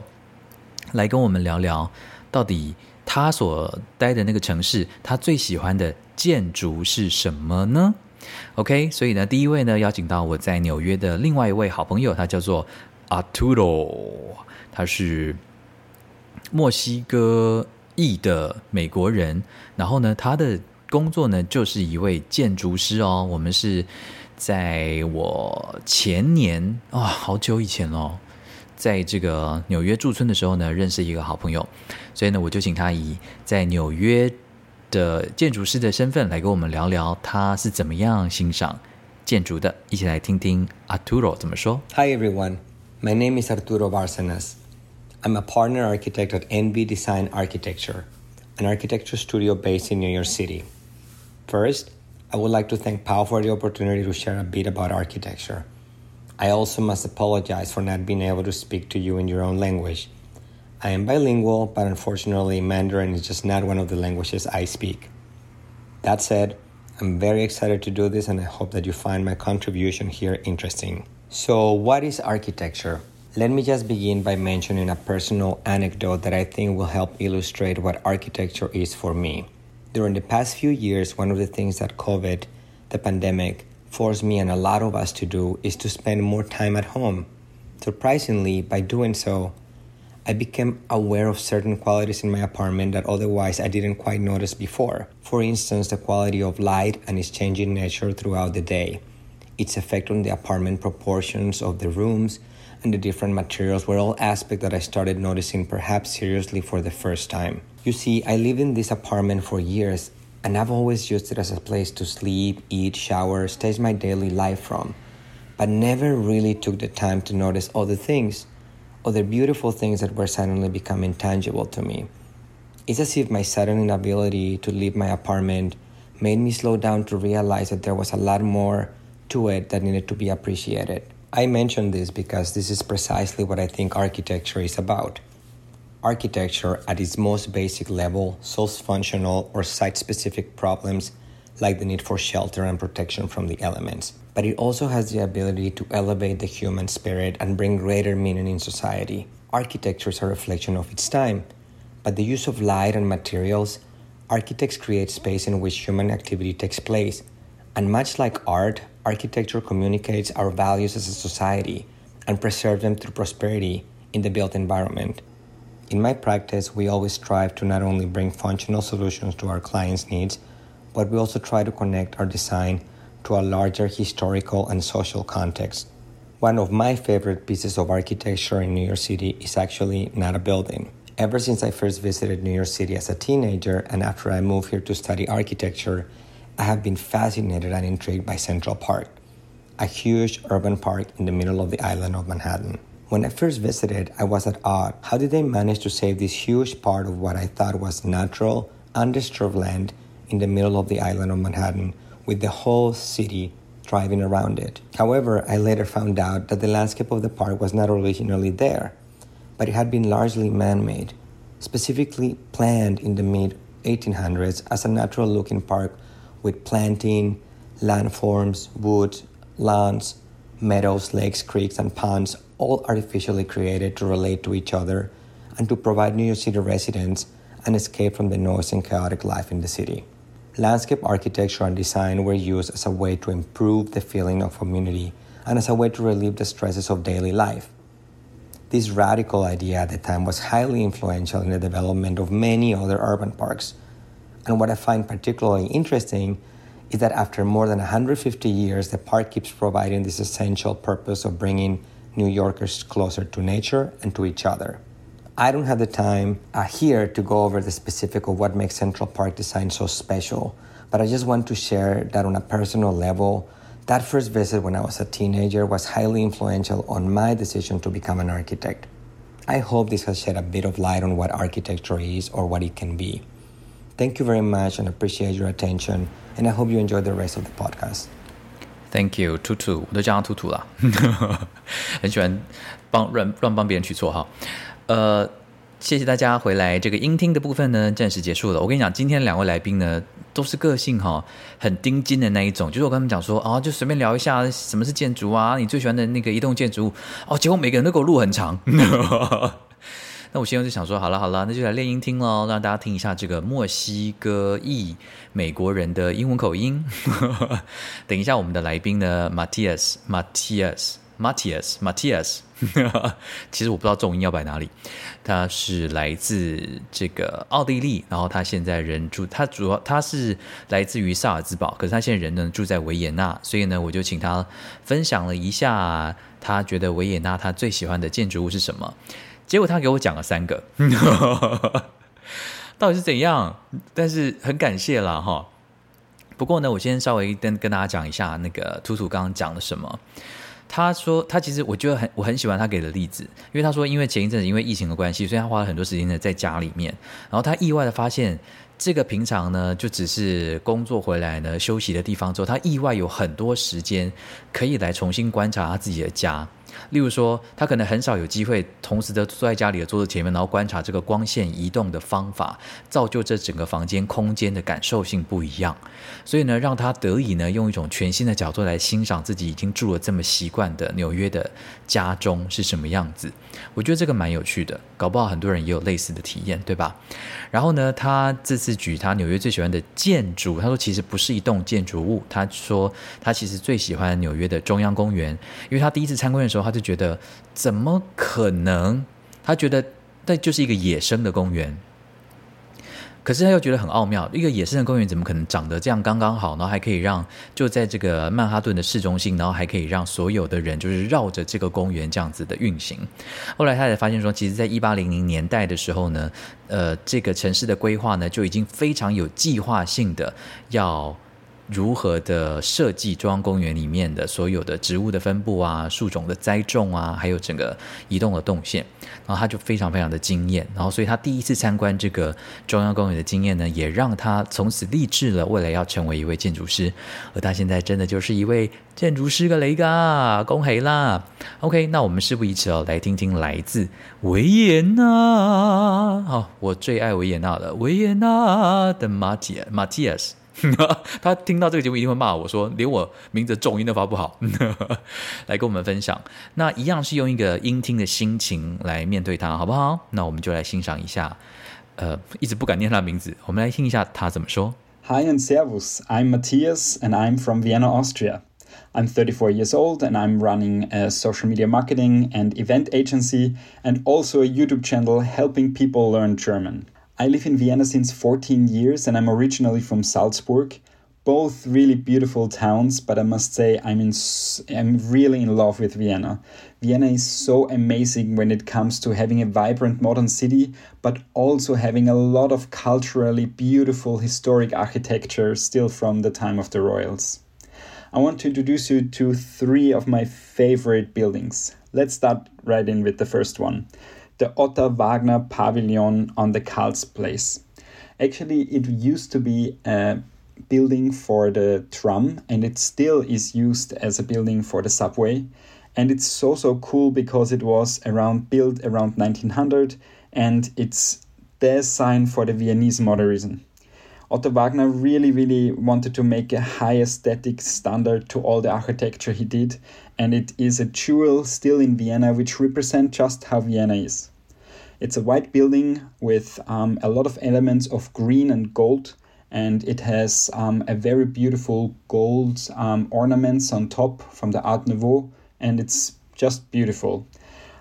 Speaker 2: 来跟我们聊聊，到底他所待的那个城市，他最喜欢的建筑是什么呢？OK，所以呢，第一位呢，邀请到我在纽约的另外一位好朋友，他叫做 Arturo，他是墨西哥裔的美国人，然后呢，他的工作呢就是一位建筑师哦。我们是在我前年啊，好久以前哦，在这个纽约驻村的时候呢，认识一个好朋友，所以呢，我就请他以在纽约。的建筑师的身份来跟我们聊聊，他是怎么样欣赏建筑的。一起来听听 Arturo 怎么说。
Speaker 3: Hi everyone, my name is Arturo Barcenas. I'm a partner architect at NB Design Architecture, an architecture studio based in New York City. First, I would like to thank Pau for the opportunity to share a bit about architecture. I also must apologize for not being able to speak to you in your own language. I am bilingual, but unfortunately, Mandarin is just not one of the languages I speak. That said, I'm very excited to do this and I hope that you find my contribution here interesting. So, what is architecture? Let me just begin by mentioning a personal anecdote that I think will help illustrate what architecture is for me. During the past few years, one of the things that COVID, the pandemic, forced me and a lot of us to do is to spend more time at home. Surprisingly, by doing so, I became aware of certain qualities in my apartment that otherwise I didn't quite notice before. For instance, the quality of light and its changing nature throughout the day, its effect on the apartment proportions of the rooms, and the different materials were all aspects that I started noticing perhaps seriously for the first time. You see, I lived in this apartment for years and I've always used it as a place to sleep, eat, shower, stage my daily life from, but never really took the time to notice other things other beautiful things that were suddenly becoming tangible to me. It's as if my sudden inability to leave my apartment made me slow down to realize that there was a lot more to it that needed to be appreciated. I mention this because this is precisely what I think architecture is about. Architecture, at its most basic level, solves functional or site specific problems like the need for shelter and protection from the elements but it also has the ability to elevate the human spirit and bring greater meaning in society. Architecture is a reflection of its time, but the use of light and materials, architects create space in which human activity takes place. And much like art, architecture communicates our values as a society and preserves them through prosperity in the built environment. In my practice, we always strive to not only bring functional solutions to our clients' needs, but we also try to connect our design to a larger historical and social context. One of my favorite pieces of architecture in New York City is actually not a building. Ever since I first visited New York City as a teenager and after I moved here to study architecture, I have been fascinated and intrigued by Central Park, a huge urban park in the middle of the island of Manhattan. When I first visited, I was at awe. How did they manage to save this huge part of what I thought was natural, undisturbed land in the middle of the island of Manhattan with the whole city driving around it. However, I later found out that the landscape of the park was not originally there, but it had been largely man made, specifically planned in the mid 1800s as a natural looking park with planting, landforms, woods, lawns, meadows, lakes, creeks, and ponds, all artificially created to relate to each other and to provide New York City residents an escape from the noise and chaotic life in the city landscape architecture and design were used as a way to improve the feeling of community and as a way to relieve the stresses of daily life. This radical idea at the time was highly influential in the development of many other urban parks. And what I find particularly interesting is that after more than 150 years, the park keeps providing this essential purpose of bringing New Yorkers closer to nature and to each other. I don't have the time uh, here to go over the specific of what makes Central Park design so special, but I just want to share that on a personal level, that first visit when I was a teenager was highly influential on my decision to become an architect. I hope this has shed a bit of light on what architecture is or what it can be. Thank you very much and appreciate your attention, and I hope you enjoy the rest of the podcast.
Speaker 2: Thank you，兔兔，我都叫他兔兔啦，很喜欢帮乱乱帮别人取绰号。 呃，谢谢大家回来。这个音听的部分呢，暂时结束了。我跟你讲，今天两位来宾呢，都是个性哈很钉金的那一种。就是我跟他们讲说，哦，就随便聊一下什么是建筑啊，你最喜欢的那个移动建筑物哦。结果每个人都给我录很长。那我现在就想说，好了好了，那就来练音听喽，让大家听一下这个墨西哥裔美国人的英文口音。等一下，我们的来宾呢，Matthias，Matthias Matthias，Matthias，。其实我不知道重音要摆哪里。他是来自这个奥地利，然后他现在人住，他主要他是来自于萨尔兹堡，可是他现在人呢住在维也纳，所以呢，我就请他分享了一下，他觉得维也纳他最喜欢的建筑物是什么。结果他给我讲了三个，到底是怎样？但是很感谢啦哈。不过呢，我先稍微跟跟大家讲一下那个图图刚刚讲了什么。他说他其实我觉得很我很喜欢他给的例子，因为他说因为前一阵子因为疫情的关系，所以他花了很多时间呢在家里面，然后他意外的发现。这个平常呢，就只是工作回来呢休息的地方之后，他意外有很多时间可以来重新观察他自己的家。例如说，他可能很少有机会同时的坐在家里的桌子前面，然后观察这个光线移动的方法，造就这整个房间空间的感受性不一样。所以呢，让他得以呢用一种全新的角度来欣赏自己已经住了这么习惯的纽约的家中是什么样子。我觉得这个蛮有趣的，搞不好很多人也有类似的体验，对吧？然后呢，他这次举他纽约最喜欢的建筑，他说其实不是一栋建筑物，他说他其实最喜欢纽约的中央公园，因为他第一次参观的时候，他就觉得怎么可能？他觉得那就是一个野生的公园。可是他又觉得很奥妙，一个野生的公园怎么可能长得这样刚刚好，然后还可以让就在这个曼哈顿的市中心，然后还可以让所有的人就是绕着这个公园这样子的运行。后来他才发现说，其实在一八零零年代的时候呢，呃，这个城市的规划呢就已经非常有计划性的要。如何的设计中央公园里面的所有的植物的分布啊、树种的栽种啊，还有整个移动的动线，然后他就非常非常的惊艳。然后，所以他第一次参观这个中央公园的经验呢，也让他从此立志了未来要成为一位建筑师。而他现在真的就是一位建筑师个雷嘎，恭喜啦！OK，那我们事不宜迟哦，来听听来自维也纳，好，我最爱维也纳的维也纳的马蒂马蒂斯。他听到这个节目一定会骂我说，连我名字重音都发不好。来跟我们分享，那一样是用一个音听的心情来面对他，好不好？那我们就来欣赏一下。呃，一直不敢念他的名字，我们来听一下他怎么说。
Speaker 4: Hi and servus, I'm Matthias and I'm from Vienna, Austria. I'm 34 years old and I'm running a social media marketing and event agency and also a YouTube channel helping people learn German. I live in Vienna since 14 years and I'm originally from Salzburg. Both really beautiful towns, but I must say I'm in I'm really in love with Vienna. Vienna is so amazing when it comes to having a vibrant modern city, but also having a lot of culturally beautiful historic architecture still from the time of the royals. I want to introduce you to three of my favorite buildings. Let's start right in with the first one the Otto Wagner Pavilion on the Karlsplatz. Actually, it used to be a building for the tram, and it still is used as a building for the subway. And it's so so cool because it was around built around 1900, and it's the sign for the Viennese modernism. Otto Wagner really, really wanted to make a high aesthetic standard to all the architecture he did, and it is a jewel still in Vienna which represents just how Vienna is. It's a white building with um, a lot of elements of green and gold, and it has um, a very beautiful gold um, ornaments on top from the Art Nouveau, and it's just beautiful.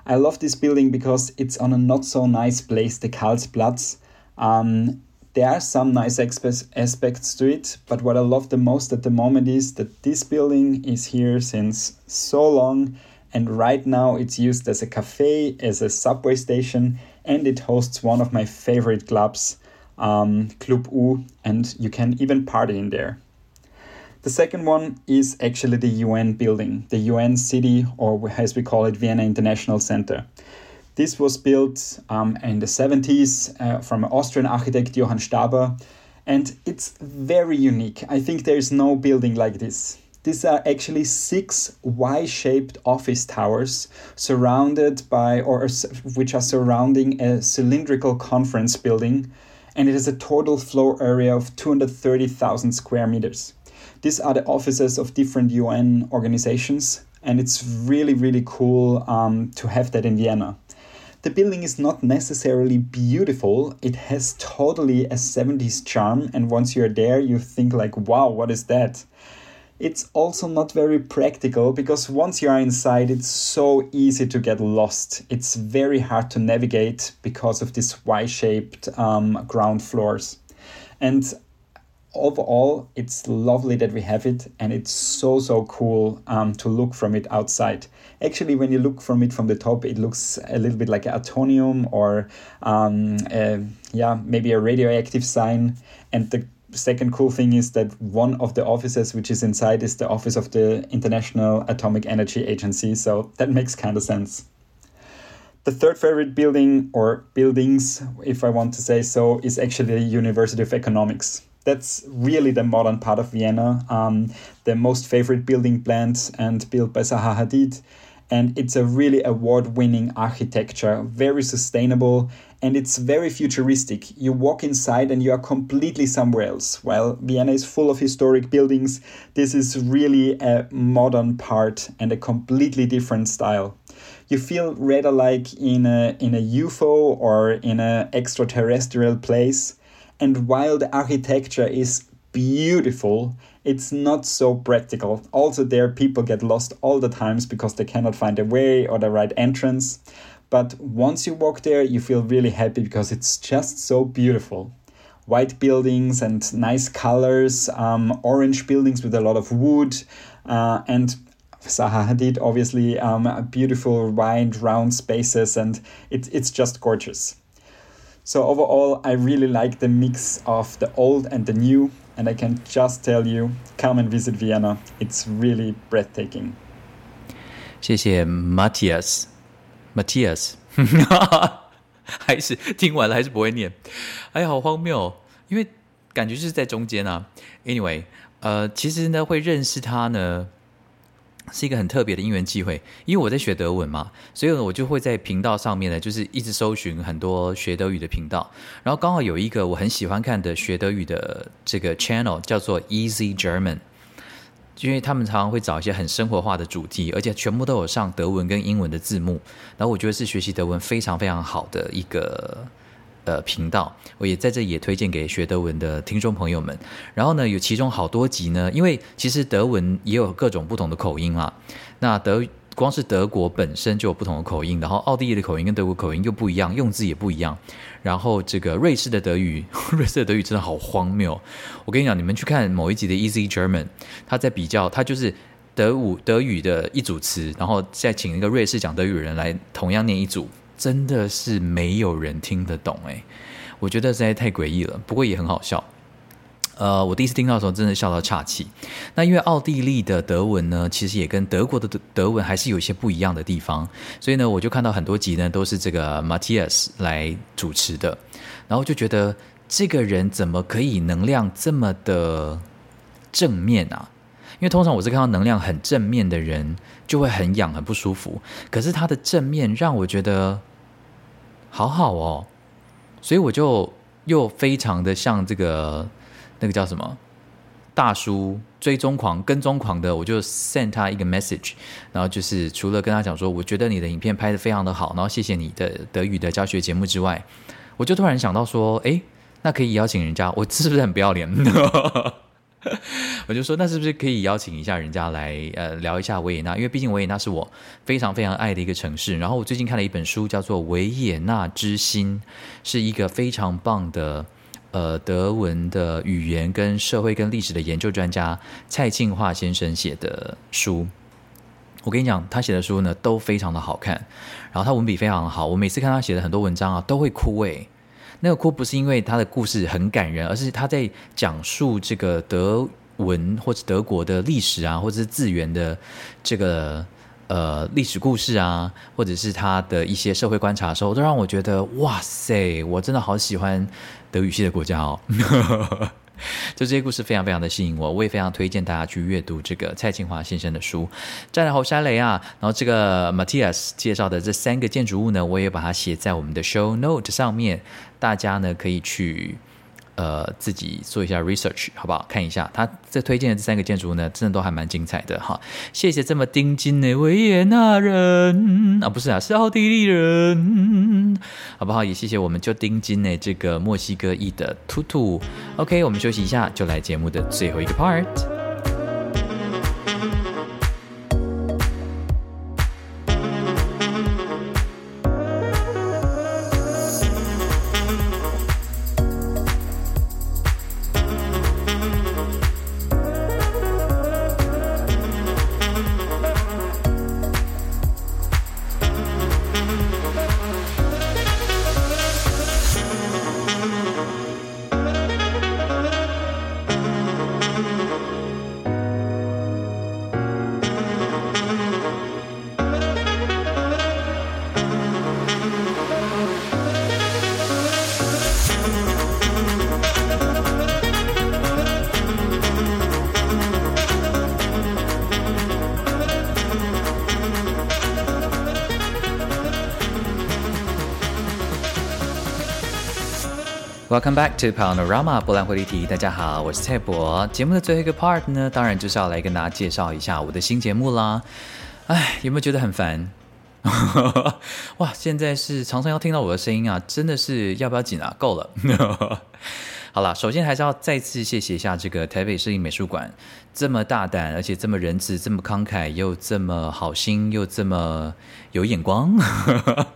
Speaker 4: I love this building because it's on a not so nice place, the Karlsplatz. Um, there are some nice aspects to it, but what I love the most at the moment is that this building is here since so long, and right now it's used as a cafe, as a subway station, and it hosts one of my favorite clubs, um, Club U, and you can even party in there. The second one is actually the UN building, the UN city, or as we call it, Vienna International Center. This was built um, in the 70s uh, from Austrian architect Johann Staber, and it's very unique. I think there is no building like this. These are actually six Y-shaped office towers surrounded by, or which are surrounding a cylindrical conference building, and it has a total floor area of 230,000 square meters. These are the offices of different UN organizations, and it's really, really cool um, to have that in Vienna. The building is not necessarily beautiful. It has totally a 70s charm, and once you're there, you think like, wow, what is that? It's also not very practical because once you are inside, it's so easy to get lost. It's very hard to navigate because of these Y shaped um, ground floors. And overall, it's lovely that we have it, and it's so so cool um, to look from it outside. Actually, when you look from it from the top, it looks a little bit like Atomium or um, a, yeah, maybe a radioactive sign. And the second cool thing is that one of the offices which is inside is the office of the International Atomic Energy Agency. So that makes kind of sense. The third favorite building or buildings, if I want to say so, is actually the University of Economics that's really the modern part of Vienna. Um, the most favorite building planned and built by Zaha Hadid. And it's a really award winning architecture, very sustainable, and it's very futuristic. You walk inside and you are completely somewhere else. While Vienna is full of historic buildings, this is really a modern part and a completely different style. You feel rather like in a, in a UFO or in an extraterrestrial place and while the architecture is beautiful, it's not so practical. Also, there people get lost all the times because they cannot find a way or the right entrance. But once you walk there, you feel really happy because it's just so beautiful. White buildings and nice colors, um, orange buildings with a lot of wood, uh, and Zaha Hadid, obviously, um, beautiful wide round spaces, and it, it's just gorgeous. So overall, I really like the mix of the old and the new, and I can just tell you, come and visit Vienna. It's really breathtaking.
Speaker 2: 谢谢 Matthias Matthias，还是听完了还是不会念，哎呀，好荒谬！因为感觉就是在中间啊。Anyway，呃，其实呢，会认识他呢。 是一个很特别的因缘机会，因为我在学德文嘛，所以我就会在频道上面呢，就是一直搜寻很多学德语的频道，然后刚好有一个我很喜欢看的学德语的这个 channel 叫做 Easy German，因为他们常常会找一些很生活化的主题，而且全部都有上德文跟英文的字幕，然后我觉得是学习德文非常非常好的一个。呃，频道我也在这也推荐给学德文的听众朋友们。然后呢，有其中好多集呢，因为其实德文也有各种不同的口音啊。那德光是德国本身就有不同的口音，然后奥地利的口音跟德国口音又不一样，用字也不一样。然后这个瑞士的德语，瑞士的德语真的好荒谬。我跟你讲，你们去看某一集的 Easy German，他在比较，他就是德语德语的一组词，然后再请一个瑞士讲德语人来同样念一组。真的是没有人听得懂哎，我觉得实在太诡异了。不过也很好笑。呃，我第一次听到的时候，真的笑到岔气。那因为奥地利的德文呢，其实也跟德国的德德文还是有一些不一样的地方，所以呢，我就看到很多集呢都是这个 Matthias 来主持的，然后就觉得这个人怎么可以能量这么的正面啊？因为通常我是看到能量很正面的人就会很痒很不舒服，可是他的正面让我觉得好好哦，所以我就又非常的像这个那个叫什么大叔追踪狂跟踪狂的，我就 send 他一个 message，然后就是除了跟他讲说我觉得你的影片拍的非常的好，然后谢谢你的德语的教学节目之外，我就突然想到说，哎，那可以邀请人家，我是不是很不要脸？我就说，那是不是可以邀请一下人家来，呃，聊一下维也纳？因为毕竟维也纳是我非常非常爱的一个城市。然后我最近看了一本书，叫做《维也纳之心》，是一个非常棒的，呃德文的语言跟社会跟历史的研究专家蔡庆化先生写的书。我跟你讲，他写的书呢都非常的好看，然后他文笔非常好。我每次看他写的很多文章啊，都会哭诶。那个哭不是因为他的故事很感人，而是他在讲述这个德文或者德国的历史啊，或者是自源的这个呃历史故事啊，或者是他的一些社会观察的时候，都让我觉得哇塞，我真的好喜欢德语系的国家哦。就这些故事非常非常的吸引我，我也非常推荐大家去阅读这个蔡庆华先生的书。再来后山雷啊，然后这个 Matthias 介绍的这三个建筑物呢，我也把它写在我们的 show note 上面，大家呢可以去。呃，自己做一下 research 好不好？看一下他这推荐的这三个建筑呢，真的都还蛮精彩的哈。谢谢这么丁金的维也纳人啊，不是啊，是奥地利人，好不好？也谢谢我们就丁金的这个墨西哥裔的兔兔。OK，我们休息一下，就来节目的最后一个 part。Back to Panorama 波兰会立体。大家好，我是蔡博。节目的最后一个 part 呢，当然就是要来跟大家介绍一下我的新节目啦。哎，有没有觉得很烦？哇，现在是常常要听到我的声音啊，真的是要不要紧啊？够了。好了，首先还是要再次谢谢一下这个台北摄影美术馆，这么大胆，而且这么仁慈，这么慷慨，又这么好心，又这么有眼光。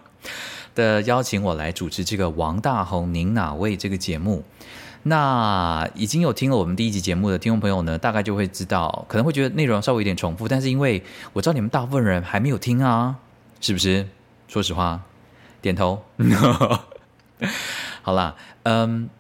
Speaker 2: 的邀请我来主持这个王大红您哪位这个节目，那已经有听了我们第一集节目的听众朋友呢，大概就会知道，可能会觉得内容稍微有点重复，但是因为我知道你们大部分人还没有听啊，是不是？说实话，点头。好啦，嗯。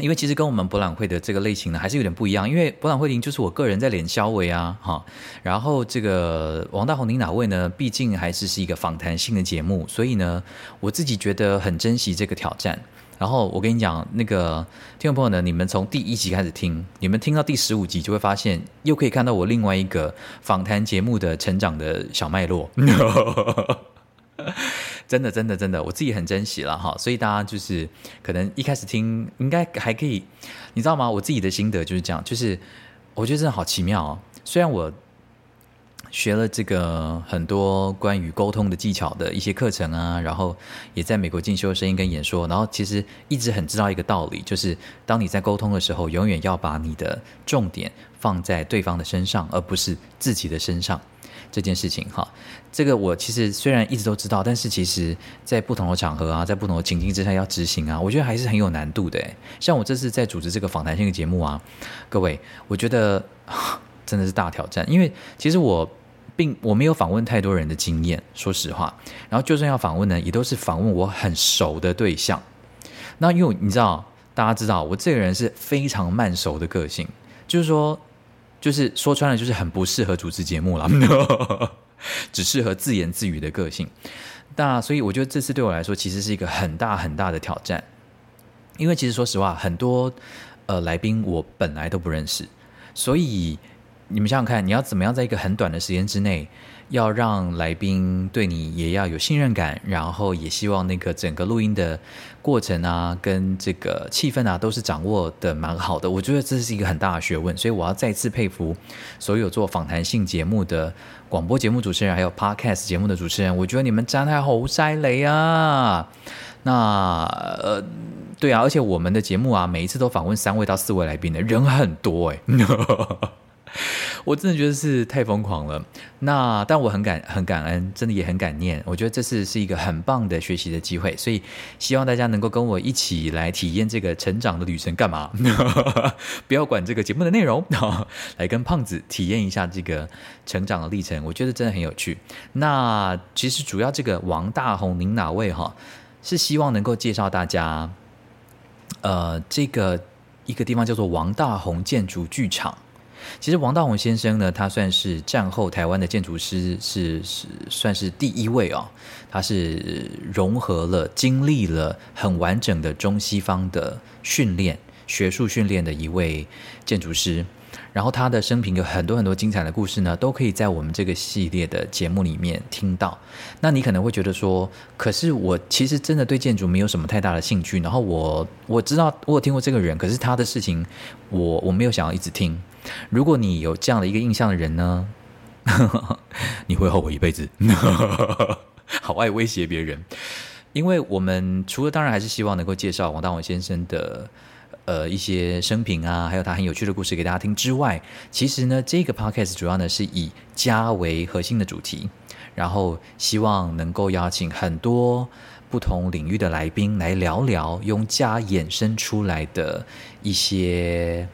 Speaker 2: 因为其实跟我们博览会的这个类型呢，还是有点不一样。因为博览会林就是我个人在脸消维啊，哈。然后这个王大红您哪位呢？毕竟还是是一个访谈性的节目，所以呢，我自己觉得很珍惜这个挑战。然后我跟你讲，那个听众朋友呢，你们从第一集开始听，你们听到第十五集就会发现，又可以看到我另外一个访谈节目的成长的小脉络。真的，真的，真的，我自己很珍惜了哈，所以大家就是可能一开始听，应该还可以，你知道吗？我自己的心得就是这样，就是我觉得真的好奇妙哦。虽然我学了这个很多关于沟通的技巧的一些课程啊，然后也在美国进修声音跟演说，然后其实一直很知道一个道理，就是当你在沟通的时候，永远要把你的重点放在对方的身上，而不是自己的身上。这件事情哈，这个我其实虽然一直都知道，但是其实在不同的场合啊，在不同的情境之下要执行啊，我觉得还是很有难度的。像我这次在组织这个访谈性的节目啊，各位，我觉得 真的是大挑战，因为其实我并我没有访问太多人的经验，说实话。然后就算要访问呢，也都是访问我很熟的对象。那因为你知道，大家知道我这个人是非常慢熟的个性，就是说。就是说穿了，就是很不适合主持节目了，只适合自言自语的个性。那所以我觉得这次对我来说，其实是一个很大很大的挑战。因为其实说实话，很多呃来宾我本来都不认识，所以你们想想看，你要怎么样在一个很短的时间之内。要让来宾对你也要有信任感，然后也希望那个整个录音的过程啊，跟这个气氛啊，都是掌握的蛮好的。我觉得这是一个很大的学问，所以我要再次佩服所有做访谈性节目的广播节目主持人，还有 podcast 节目的主持人。我觉得你们真太好塞雷啊！那呃，对啊，而且我们的节目啊，每一次都访问三位到四位来宾的人很多哎。我真的觉得是太疯狂了。那但我很感很感恩，真的也很感念。我觉得这次是一个很棒的学习的机会，所以希望大家能够跟我一起来体验这个成长的旅程。干嘛？不要管这个节目的内容，来跟胖子体验一下这个成长的历程。我觉得真的很有趣。那其实主要这个王大宏，您哪位哈？是希望能够介绍大家，呃，这个一个地方叫做王大宏建筑剧场。其实王道宏先生呢，他算是战后台湾的建筑师，是是算是第一位哦。他是融合了、经历了很完整的中西方的训练、学术训练的一位建筑师。然后他的生平有很多很多精彩的故事呢，都可以在我们这个系列的节目里面听到。那你可能会觉得说，可是我其实真的对建筑没有什么太大的兴趣。然后我我知道我有听过这个人，可是他的事情我我没有想要一直听。如果你有这样的一个印象的人呢，你会后悔一辈子。好爱威胁别人，因为我们除了当然还是希望能够介绍王大王先生的。呃，一些生平啊，还有他很有趣的故事给大家听之外，其实呢，这个 podcast 主要呢是以家为核心的主题，然后希望能够邀请很多不同领域的来宾来聊聊用家衍生出来的一些。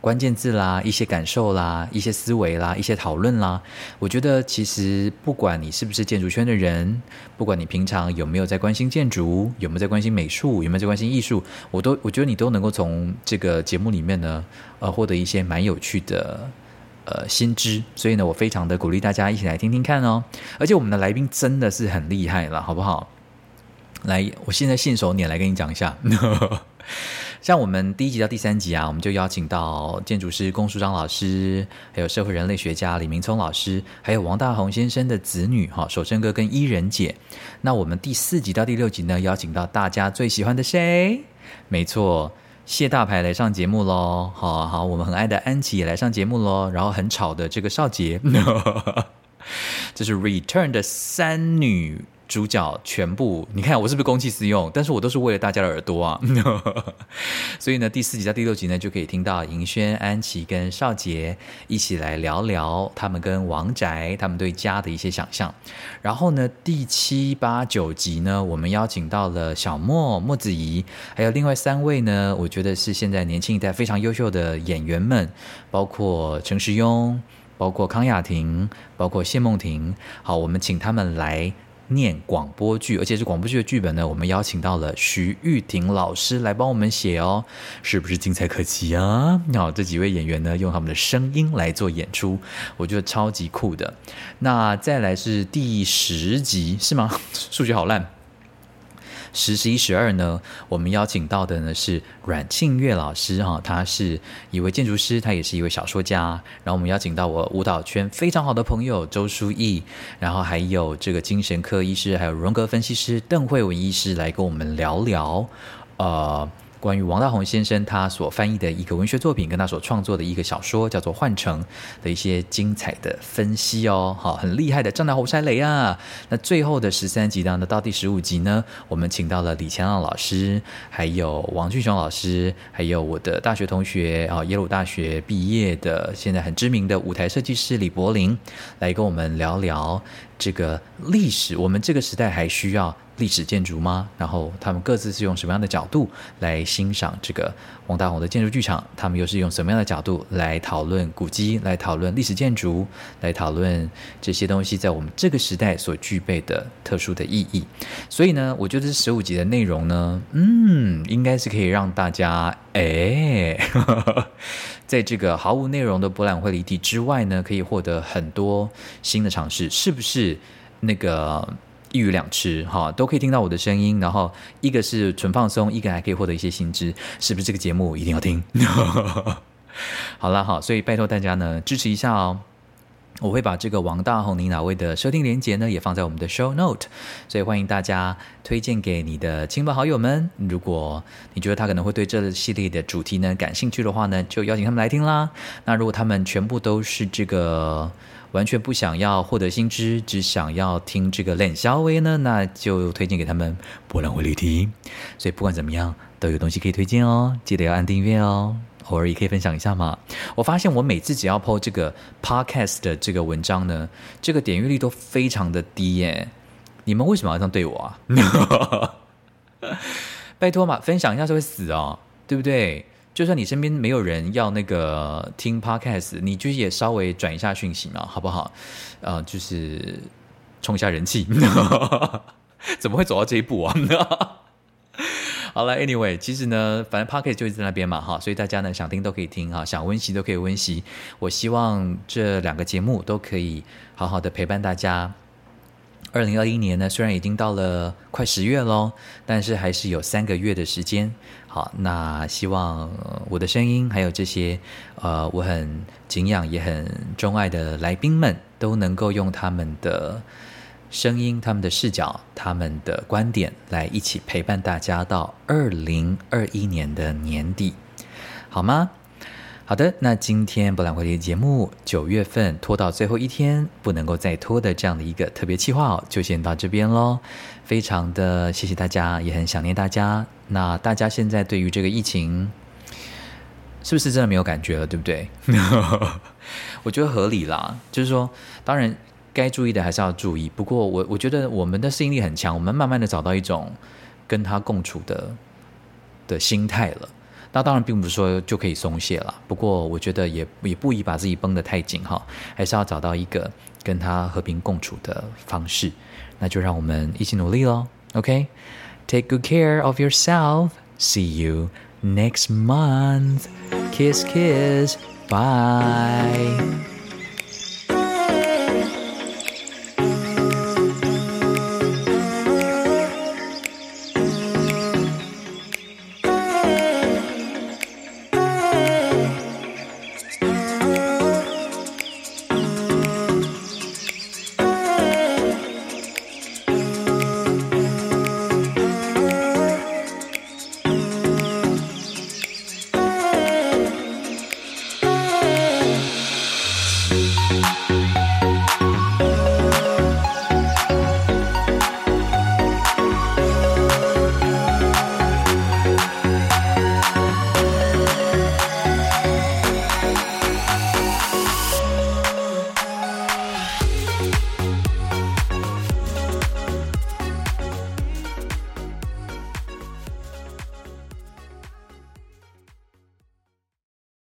Speaker 2: 关键字啦，一些感受啦，一些思维啦，一些讨论啦。我觉得其实不管你是不是建筑圈的人，不管你平常有没有在关心建筑，有没有在关心美术，有没有在关心艺术，我都我觉得你都能够从这个节目里面呢，呃，获得一些蛮有趣的呃新知。所以呢，我非常的鼓励大家一起来听听看哦。而且我们的来宾真的是很厉害了，好不好？来，我现在信手拈来跟你讲一下。像我们第一集到第三集啊，我们就邀请到建筑师龚书章老师，还有社会人类学家李明聪老师，还有王大宏先生的子女哈，守生哥跟伊人姐。那我们第四集到第六集呢，邀请到大家最喜欢的谁？没错，谢大牌来上节目喽。好好，我们很爱的安琪也来上节目喽。然后很吵的这个少杰，这是 Return 的三女。主角全部，你看我是不是公器私用？但是我都是为了大家的耳朵啊，所以呢，第四集到第六集呢，就可以听到银轩、安琪跟少杰一起来聊聊他们跟王宅、他们对家的一些想象。然后呢，第七、八、九集呢，我们邀请到了小莫、莫子怡，还有另外三位呢，我觉得是现在年轻一代非常优秀的演员们，包括陈时庸，包括康雅婷，包括谢梦婷。好，我们请他们来。念广播剧，而且是广播剧的剧本呢。我们邀请到了徐玉婷老师来帮我们写哦，是不是精彩可期啊？那这几位演员呢，用他们的声音来做演出，我觉得超级酷的。那再来是第十集是吗？数学好烂。十、十一、十二呢？我们邀请到的呢是阮庆月老师哈，他是一位建筑师，他也是一位小说家。然后我们邀请到我舞蹈圈非常好的朋友周书义，然后还有这个精神科医师，还有荣格分析师邓慧文医师来跟我们聊聊，呃。关于王大宏先生他所翻译的一个文学作品，跟他所创作的一个小说叫做《幻城》的一些精彩的分析哦，好，很厉害的张大侯塞雷啊。那最后的十三集当中，到第十五集呢，我们请到了李乾朗老师，还有王俊雄老师，还有我的大学同学啊，耶鲁大学毕业的，现在很知名的舞台设计师李柏林，来跟我们聊聊这个历史。我们这个时代还需要。历史建筑吗？然后他们各自是用什么样的角度来欣赏这个王大宏的建筑剧场？他们又是用什么样的角度来讨论古迹、来讨论历史建筑、来讨论这些东西在我们这个时代所具备的特殊的意义？所以呢，我觉得这十五集的内容呢，嗯，应该是可以让大家哎，在这个毫无内容的博览会离地之外呢，可以获得很多新的尝试，是不是？那个。一鱼两吃，哈，都可以听到我的声音，然后一个是纯放松，一个还可以获得一些新知，是不是？这个节目一定要听。好了，好，所以拜托大家呢支持一下哦。我会把这个王大宏、你哪位的收听连接呢，也放在我们的 show note，所以欢迎大家推荐给你的亲朋好友们。如果你觉得他可能会对这系列的主题呢感兴趣的话呢，就邀请他们来听啦。那如果他们全部都是这个。完全不想要获得新知，只想要听这个冷肖威呢，那就推荐给他们波浪会旅听。所以不管怎么样，都有东西可以推荐哦，记得要按订阅哦。偶尔也可以分享一下嘛。我发现我每次只要 PO 这个 podcast 的这个文章呢，这个点阅率都非常的低耶。你们为什么要这样对我啊？拜托嘛，分享一下就会死哦，对不对？就算你身边没有人要那个听 podcast，你就也稍微转一下讯息嘛，好不好？呃，就是冲一下人气。怎么会走到这一步啊？好了，Anyway，其实呢，反正 podcast 就在那边嘛，哈，所以大家呢想听都可以听哈，想温习都可以温习。我希望这两个节目都可以好好的陪伴大家。二零二一年呢，虽然已经到了快十月喽，但是还是有三个月的时间。好，那希望我的声音还有这些呃我很敬仰也很钟爱的来宾们，都能够用他们的。声音，他们的视角，他们的观点，来一起陪伴大家到二零二一年的年底，好吗？好的，那今天博览会的节目九月份拖到最后一天，不能够再拖的这样的一个特别计划哦，就先到这边喽。非常的谢谢大家，也很想念大家。那大家现在对于这个疫情，是不是真的没有感觉了？对不对？我觉得合理啦，就是说，当然。该注意的还是要注意，不过我我觉得我们的适应力很强，我们慢慢的找到一种跟他共处的的心态了。那当然并不是说就可以松懈了，不过我觉得也也不宜把自己绷得太紧哈，还是要找到一个跟他和平共处的方式。那就让我们一起努力喽，OK？Take good care of yourself. See you next month. Kiss, kiss. Bye.